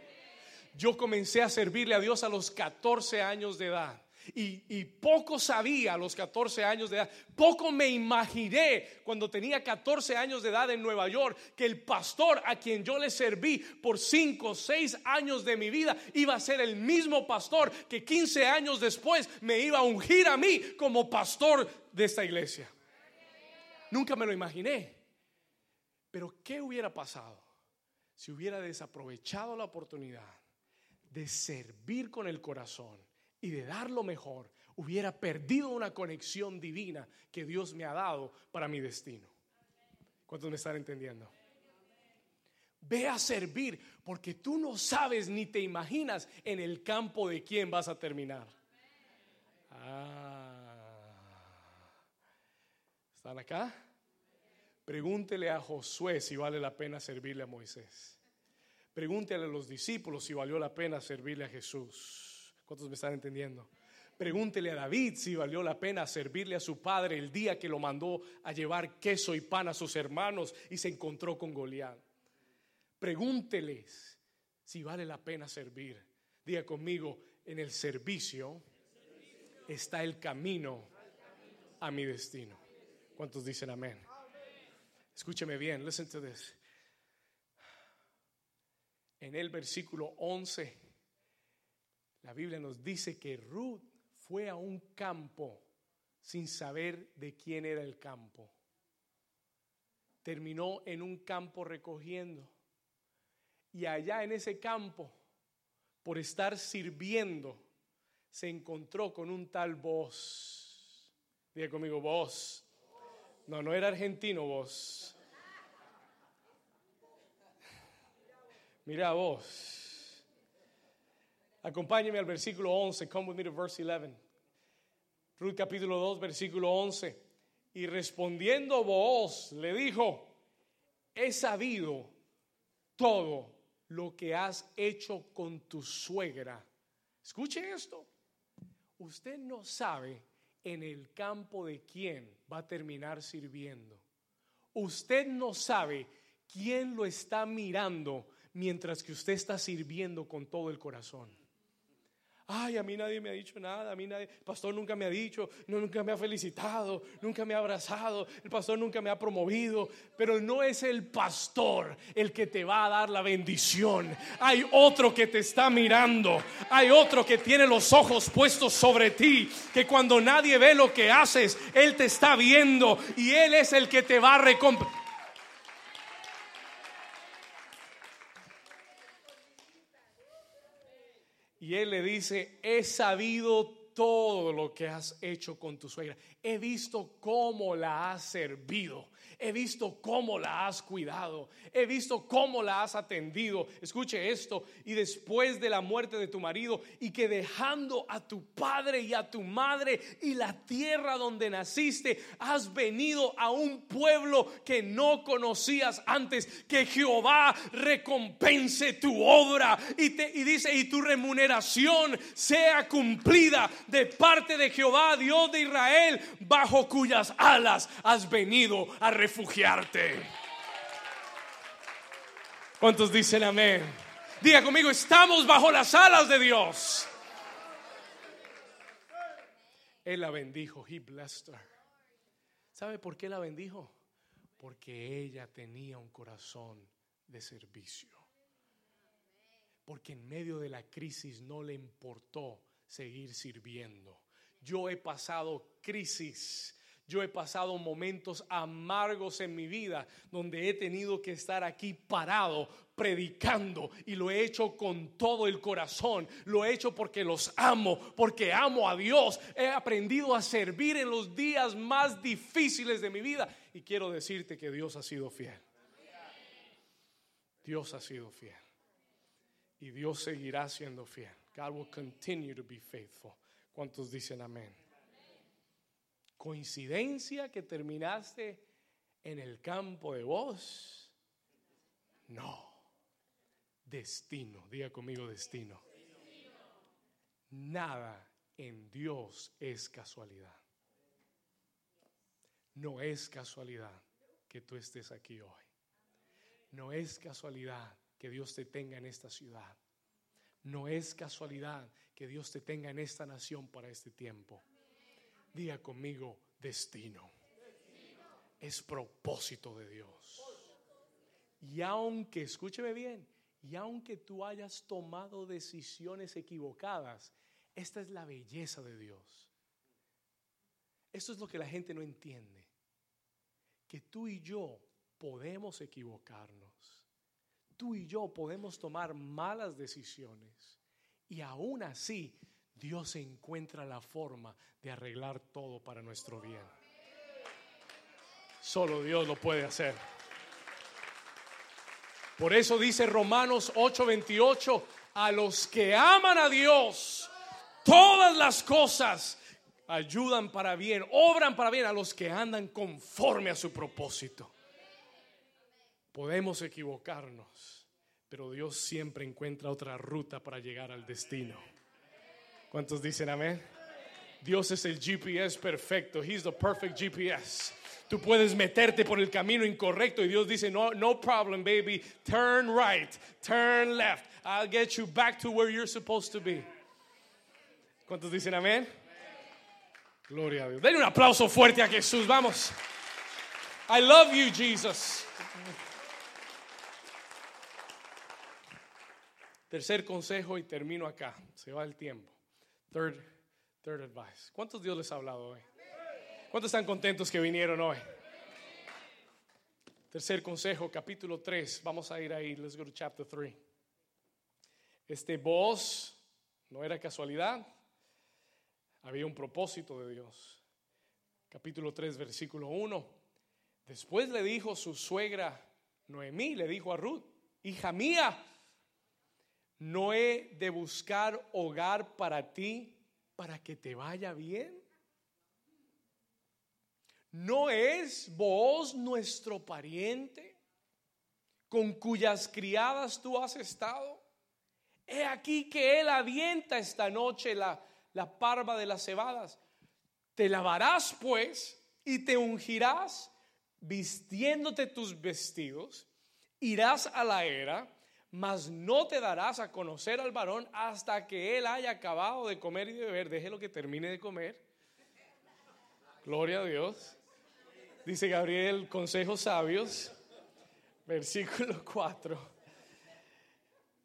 Yo comencé a servirle a Dios a los 14 años de edad. Y, poco sabía a los 14 años de edad, poco me imaginé cuando tenía 14 años de edad en Nueva York que el pastor a quien yo le serví por 5 o 6 años de mi vida iba a ser el mismo pastor que 15 años después me iba a ungir a mí como pastor de esta iglesia. Nunca me lo imaginé. Pero ¿qué hubiera pasado si hubiera desaprovechado la oportunidad de servir con el corazón? Y de dar lo mejor, hubiera perdido una conexión divina que Dios me ha dado para mi destino. ¿Cuántos me están entendiendo? Ve a servir porque tú no sabes ni te imaginas en el campo de quién vas a terminar. Ah. ¿Están acá? Pregúntele a Josué si vale la pena servirle a Moisés. Pregúntele a los discípulos si valió la pena servirle a Jesús. ¿Cuántos me están entendiendo? Pregúntele a David si valió la pena servirle a su padre el día que lo mandó a llevar queso y pan a sus hermanos y se encontró con Goliat. Pregúnteles si vale la pena servir. Diga conmigo, en el servicio está el camino a mi destino. ¿Cuántos dicen amén? Escúcheme bien, listen to this. En el versículo 11 la Biblia nos dice que Ruth fue a un campo sin saber de quién era el campo. Terminó en un campo recogiendo. Y allá en ese campo, por estar sirviendo, se encontró con un tal vos. Diga conmigo, vos. No, no era argentino vos. Mira vos. Acompáñeme al versículo 11. Come with me to verse 11. Ruth capítulo 2, versículo 11. Y respondiendo vos le dijo, he sabido todo lo que has hecho con tu suegra. Escuche esto. Usted no sabe en el campo de quién va a terminar sirviendo. Usted no sabe quién lo está mirando mientras que usted está sirviendo con todo el corazón. Ay, a mí nadie me ha dicho nada, a mí nadie, el pastor nunca me ha dicho, nunca me ha felicitado, nunca me ha abrazado, el pastor nunca me ha promovido, pero no es el pastor el que te va a dar la bendición. Hay otro que te está mirando, hay otro que tiene los ojos puestos sobre ti, que cuando nadie ve lo que haces, él te está viendo y él es el que te va a recompensar. Y él le dice, he sabido todo lo que has hecho con tu suegra. He visto cómo la has servido. He visto cómo la has cuidado. He visto cómo la has atendido. Escuche esto. Y después de la muerte de tu marido y que dejando a tu padre y a tu madre y la tierra donde naciste, has venido a un pueblo que no conocías antes. Que Jehová recompense tu obra. Y, te, y dice, y tu remuneración sea cumplida de parte de Jehová, Dios de Israel, bajo cuyas alas has venido a refugiarte. ¿Cuántos dicen amén? Diga conmigo, estamos bajo las alas de Dios. Él la bendijo, he blessed her. ¿Sabe por qué la bendijo? Porque ella tenía un corazón de servicio. Porque en medio de la crisis no le importó seguir sirviendo. Yo he pasado crisis yo he pasado momentos amargos en mi vida donde he tenido que estar aquí parado predicando y lo he hecho con todo el corazón. Lo he hecho porque los amo, porque amo a Dios. He aprendido a servir en los días más difíciles de mi vida y quiero decirte que Dios ha sido fiel. Dios ha sido fiel. y Dios seguirá siendo fiel. God will continue to be faithful. ¿Cuántos dicen amén? ¿Coincidencia que terminaste en el campo de voz? No. Destino. Diga conmigo destino. Nada en Dios es casualidad. No es casualidad que tú estés aquí hoy. No es casualidad que Dios te tenga en esta ciudad. No es casualidad que Dios te tenga en esta nación para este tiempo. Diga conmigo, destino. Es propósito de Dios. Y aunque, escúcheme bien, y aunque tú hayas tomado decisiones equivocadas, esta es la belleza de Dios. Esto es lo que la gente no entiende. Que tú y yo podemos equivocarnos. Tú y yo podemos tomar malas decisiones. Y aún así, Dios encuentra la forma de arreglar todo para nuestro bien. Solo Dios lo puede hacer. Por eso dice Romanos 8:28, a los que aman a Dios, todas las cosas ayudan para bien, obran para bien a los que andan conforme a su propósito. Podemos equivocarnos, pero Dios siempre encuentra otra ruta para llegar al destino. ¿Cuántos dicen amén? Dios es el GPS perfecto. He's the perfect GPS. Tú puedes meterte por el camino incorrecto y Dios dice, no, no problem, baby. Turn right, turn left. I'll get you back to where you're supposed to be. ¿Cuántos dicen amén? Gloria a Dios. Denle un aplauso fuerte a Jesús. Vamos. I love you, Jesus. Tercer consejo y termino acá. Se va el tiempo. Third, third advice. ¿Cuántos Dios les ha hablado hoy? ¿Cuántos están contentos que vinieron hoy? Tercer consejo, capítulo 3. Vamos a ir ahí. Let's go to chapter 3. Este voz no era casualidad. Había un propósito de Dios. Capítulo 3, versículo 1. Después le dijo su suegra Noemí, le dijo a Ruth, hija mía, no he de buscar hogar para ti para que te vaya bien. ¿No es vos nuestro pariente con cuyas criadas tú has estado? He aquí que él avienta esta noche la, la parva de las cebadas. Te lavarás pues y te ungirás vistiéndote tus vestidos, irás a la era, mas no te darás a conocer al varón hasta que él haya acabado de comer y de beber. Déjelo que termine de comer. Gloria a Dios. Dice Gabriel, consejos sabios, versículo 4.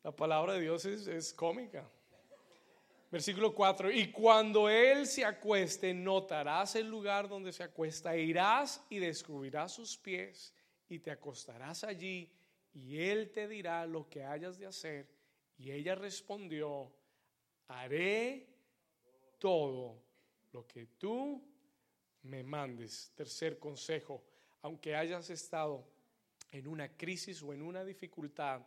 La palabra de Dios es, cómica. Versículo 4, y cuando él se acueste, notarás el lugar donde se acuesta, irás y descubrirás sus pies y te acostarás allí y él te dirá lo que hayas de hacer. Y ella respondió, haré todo lo que tú me mandes. Tercer consejo, aunque hayas estado en una crisis o en una dificultad,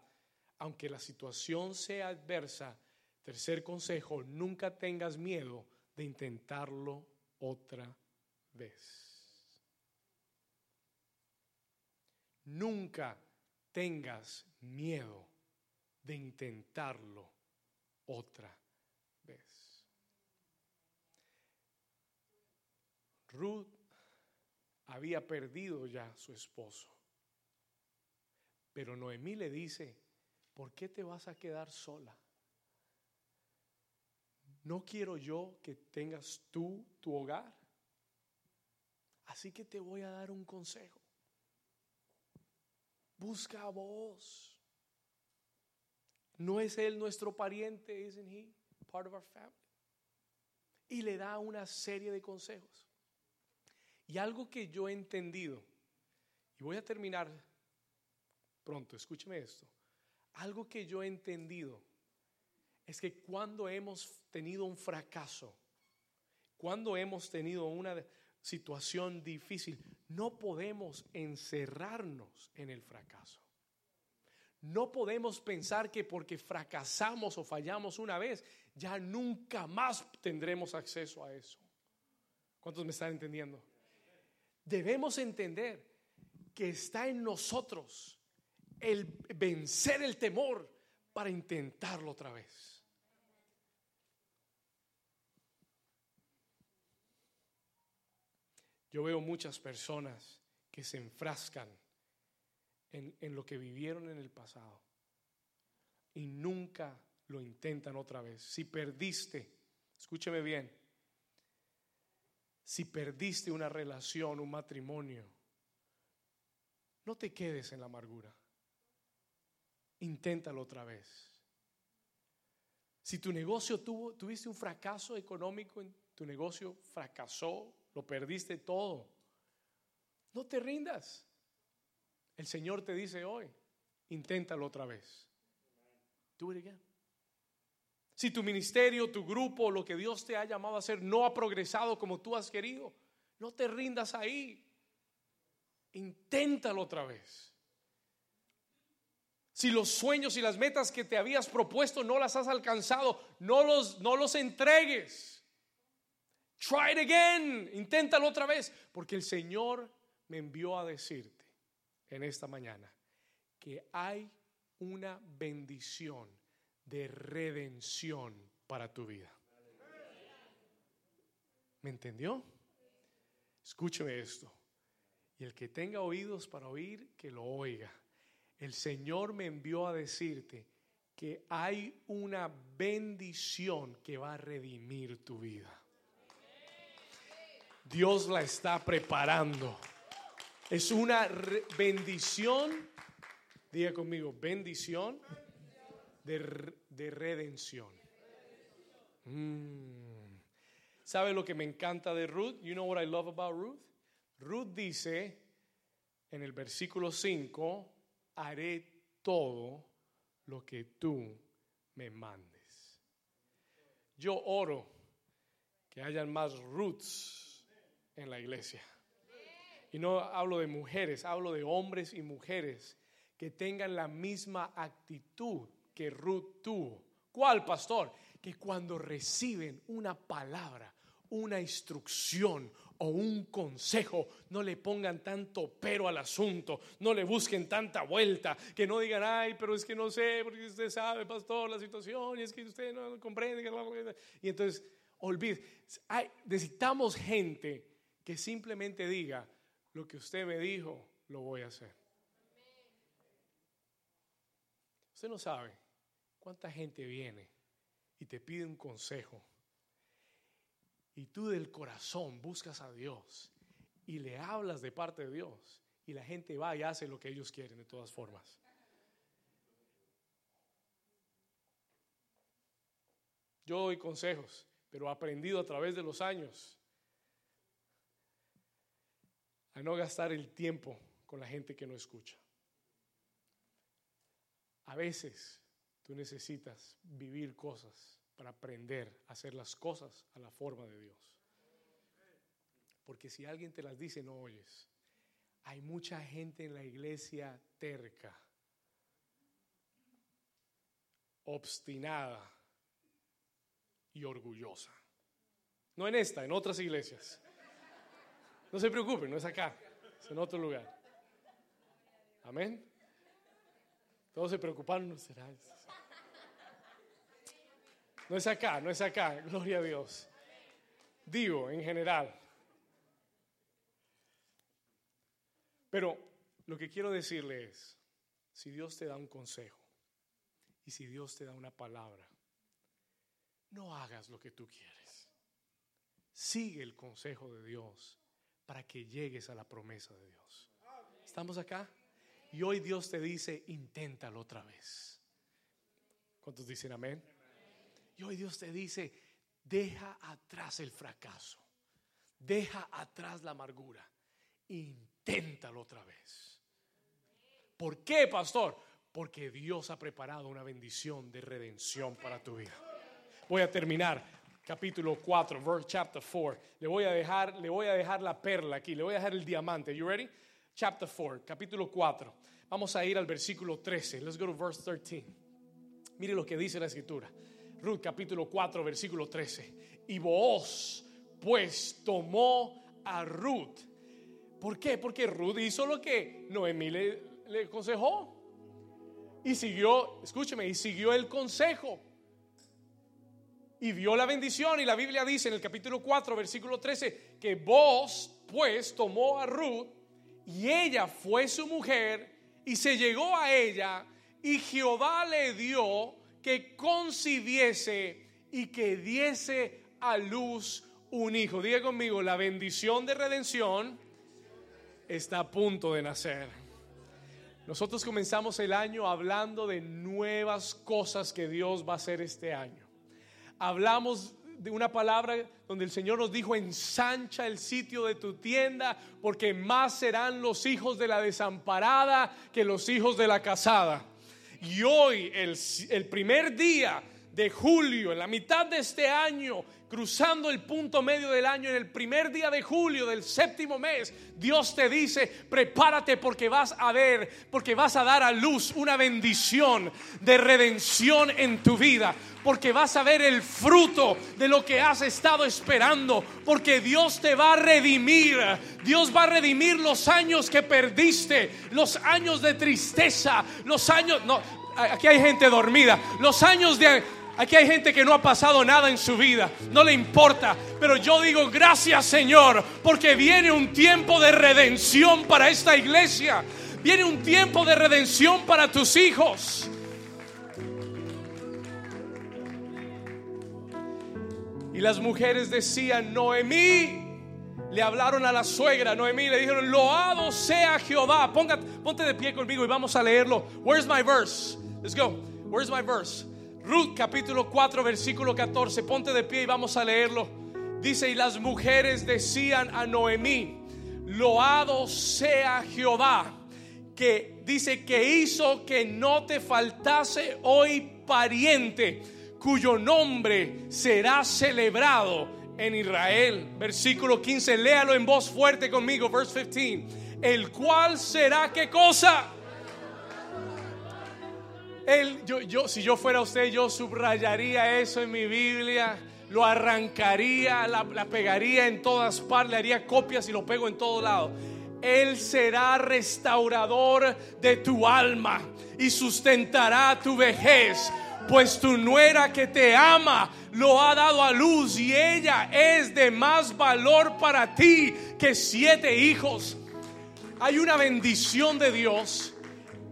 aunque la situación sea adversa, tercer consejo, nunca tengas miedo de intentarlo otra vez. Nunca tengas miedo de intentarlo otra Ruth había perdido ya su esposo. Pero Noemí le dice, ¿por qué te vas a quedar sola? ¿No quiero yo que tengas tú tu hogar? Así que te voy a dar un consejo. Busca a vos. No es él nuestro pariente, isn't he? Part of our family. Y le da una serie de consejos. Y algo que yo he entendido, y voy a terminar pronto, escúcheme esto, algo que yo he entendido es que cuando hemos tenido un fracaso, cuando hemos tenido una situación difícil, no podemos encerrarnos en el fracaso. No podemos pensar que porque fracasamos o fallamos una vez, ya nunca más tendremos acceso a eso. ¿Cuántos me están entendiendo? Debemos entender que está en nosotros el vencer el temor para intentarlo otra vez. Yo veo muchas personas que se enfrascan en, lo que vivieron en el pasado y nunca lo intentan otra vez. Si perdiste, escúcheme bien, si perdiste una relación, un matrimonio, no te quedes en la amargura. Inténtalo otra vez. Si tu negocio tuvo, tuviste un fracaso económico, tu negocio fracasó, lo perdiste todo, no te rindas. El Señor te dice hoy, inténtalo otra vez. Do it again. Si tu ministerio, tu grupo, lo que Dios te ha llamado a hacer no ha progresado como tú has querido, no te rindas ahí. Inténtalo otra vez. Si los sueños y las metas que te habías propuesto no las has alcanzado, no los, no los entregues. Try it again. Inténtalo otra vez. Porque el Señor me envió a decirte en esta mañana que hay una bendición de redención para tu vida. ¿Me entendió? Escúcheme esto. Y el que tenga oídos para oír, que lo oiga. El Señor me envió a decirte que hay una bendición que va a redimir tu vida. Dios la está preparando. Es una bendición, diga conmigo, bendición de, redención. Mm. ¿Sabe lo que me encanta de Ruth? You know what I love about Ruth? Ruth dice en el versículo 5, haré todo lo que tú me mandes. Yo oro que hayan más Ruths en la iglesia. Y no hablo de mujeres, hablo de hombres y mujeres que tengan la misma actitud que Ruth tuvo. ¿Cuál, pastor? Que cuando reciben una palabra, una instrucción o un consejo, no le pongan tanto pero al asunto, no le busquen tanta vuelta, que no digan, ay, pero es que no sé, porque usted sabe, pastor, la situación, y es que usted no comprende. Y entonces, olvide, necesitamos gente que simplemente diga, lo que usted me dijo, lo voy a hacer. Usted no sabe cuánta gente viene y te pide un consejo y tú del corazón buscas a Dios y le hablas de parte de Dios y la gente va y hace lo que ellos quieren de todas formas. Yo doy consejos, pero aprendido a través de los años a no gastar el tiempo con la gente que no escucha. A veces tú necesitas vivir cosas para aprender a hacer las cosas a la forma de Dios. Porque si alguien te las dice, no oyes. Hay mucha gente en la iglesia terca, obstinada y orgullosa. No en esta, en otras iglesias. No se preocupen, no es acá, es en otro lugar. Amén. Todos se preocuparon, no será. No es acá, no es acá, gloria a Dios. Digo, en general. Pero lo que quiero decirle es, si Dios te da un consejo y si Dios te da una palabra, no hagas lo que tú quieres. Sigue el consejo de Dios para que llegues a la promesa de Dios. ¿Estamos acá? Y hoy Dios te dice, inténtalo otra vez. ¿Cuántos dicen amén? Y hoy Dios te dice, deja atrás el fracaso, deja atrás la amargura, inténtalo otra vez. ¿Por qué, pastor? Porque Dios ha preparado una bendición de redención para tu vida. Voy a terminar capítulo 4, verse chapter 4. Le voy a dejar, le voy a dejar la perla aquí, le voy a dejar el diamante. You ready? chapter 4, capítulo 4. Vamos a ir al versículo 13. Let's go to verse 13. Mire lo que dice la escritura. Ruth capítulo 4, versículo 13. Y Booz pues tomó a Ruth. ¿Por qué? Porque Ruth hizo lo que Noemí le, le aconsejó. Y siguió, escúcheme, y siguió el consejo. Y vio la bendición. Y la Biblia dice en el capítulo 4, versículo 13, que vos pues tomó a Ruth y ella fue su mujer y se llegó a ella y Jehová le dio que concibiese y que diese a luz un hijo. Diga conmigo, la bendición de redención está a punto de nacer. Nosotros comenzamos el año hablando de nuevas cosas que Dios va a hacer este año. Hablamos de una palabra donde el Señor nos dijo, ensancha el sitio de tu tienda, porque más serán los hijos de la desamparada que los hijos de la casada. Y hoy, el, el primer día de julio, en la mitad de este año, cruzando el punto medio del año, en el primer día de julio del séptimo mes, Dios te dice, prepárate porque vas a ver, porque vas a dar a luz una bendición de redención en tu vida, porque vas a ver el fruto de lo que has estado esperando, porque Dios te va a redimir, Dios va a redimir los años que perdiste, los años de tristeza, los años, no, aquí hay gente dormida, los años de Aquí hay gente que no ha pasado nada en su vida, no le importa. Pero yo digo gracias Señor, porque viene un tiempo de redención para esta iglesia. Viene un tiempo de redención para tus hijos. Y las mujeres decían, Noemí, le hablaron a la suegra, Noemí, le dijeron, loado sea Jehová. ponte de pie conmigo y vamos a leerlo. Where's my verse? Let's go. Where's my verse? Ruth capítulo 4 versículo 14. Ponte de pie y vamos a leerlo. Dice, y las mujeres decían a Noemí, loado sea Jehová, que dice que hizo que no te faltase hoy pariente, cuyo nombre será celebrado en Israel. Versículo 15, léalo en voz fuerte conmigo, verse 15. El cual será qué cosa? Yo, yo, si yo fuera usted, yo subrayaría eso en mi Biblia, lo arrancaría, la, la pegaría en todas partes, le haría copias y lo pego en todo lado. Él será restaurador de tu alma y sustentará tu vejez, pues tu nuera que te ama lo ha dado a luz y ella es de más valor para ti que siete hijos. Hay una bendición de Dios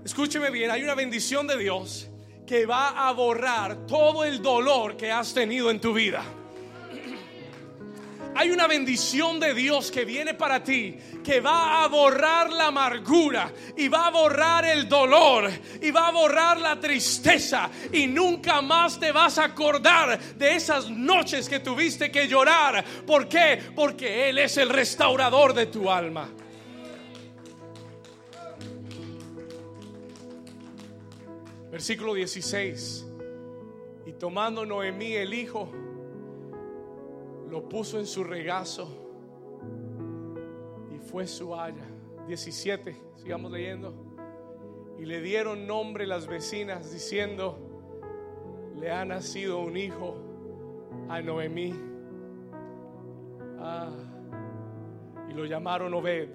escúcheme bien, hay una bendición de Dios que va a borrar todo el dolor que has tenido en tu vida. Hay una bendición de Dios que viene para ti, que va a borrar la amargura y va a borrar el dolor y va a borrar la tristeza y nunca más te vas a acordar de esas noches que tuviste que llorar. ¿Por qué? Porque Él es el restaurador de tu alma. Versículo 16. Y tomando Noemí el hijo, lo puso en su regazo y fue su haya. 17, sigamos leyendo. Y le dieron nombre las vecinas diciendo, le ha nacido un hijo a Noemí. Ah, y lo llamaron Obed.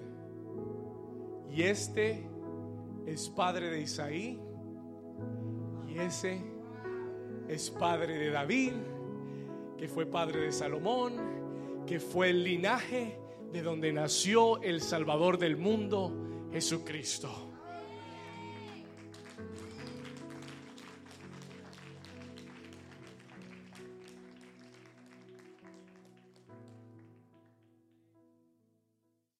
Y este es padre de Isaí ese es padre de David, que fue padre de Salomón, que fue el linaje de donde nació el Salvador del mundo, Jesucristo.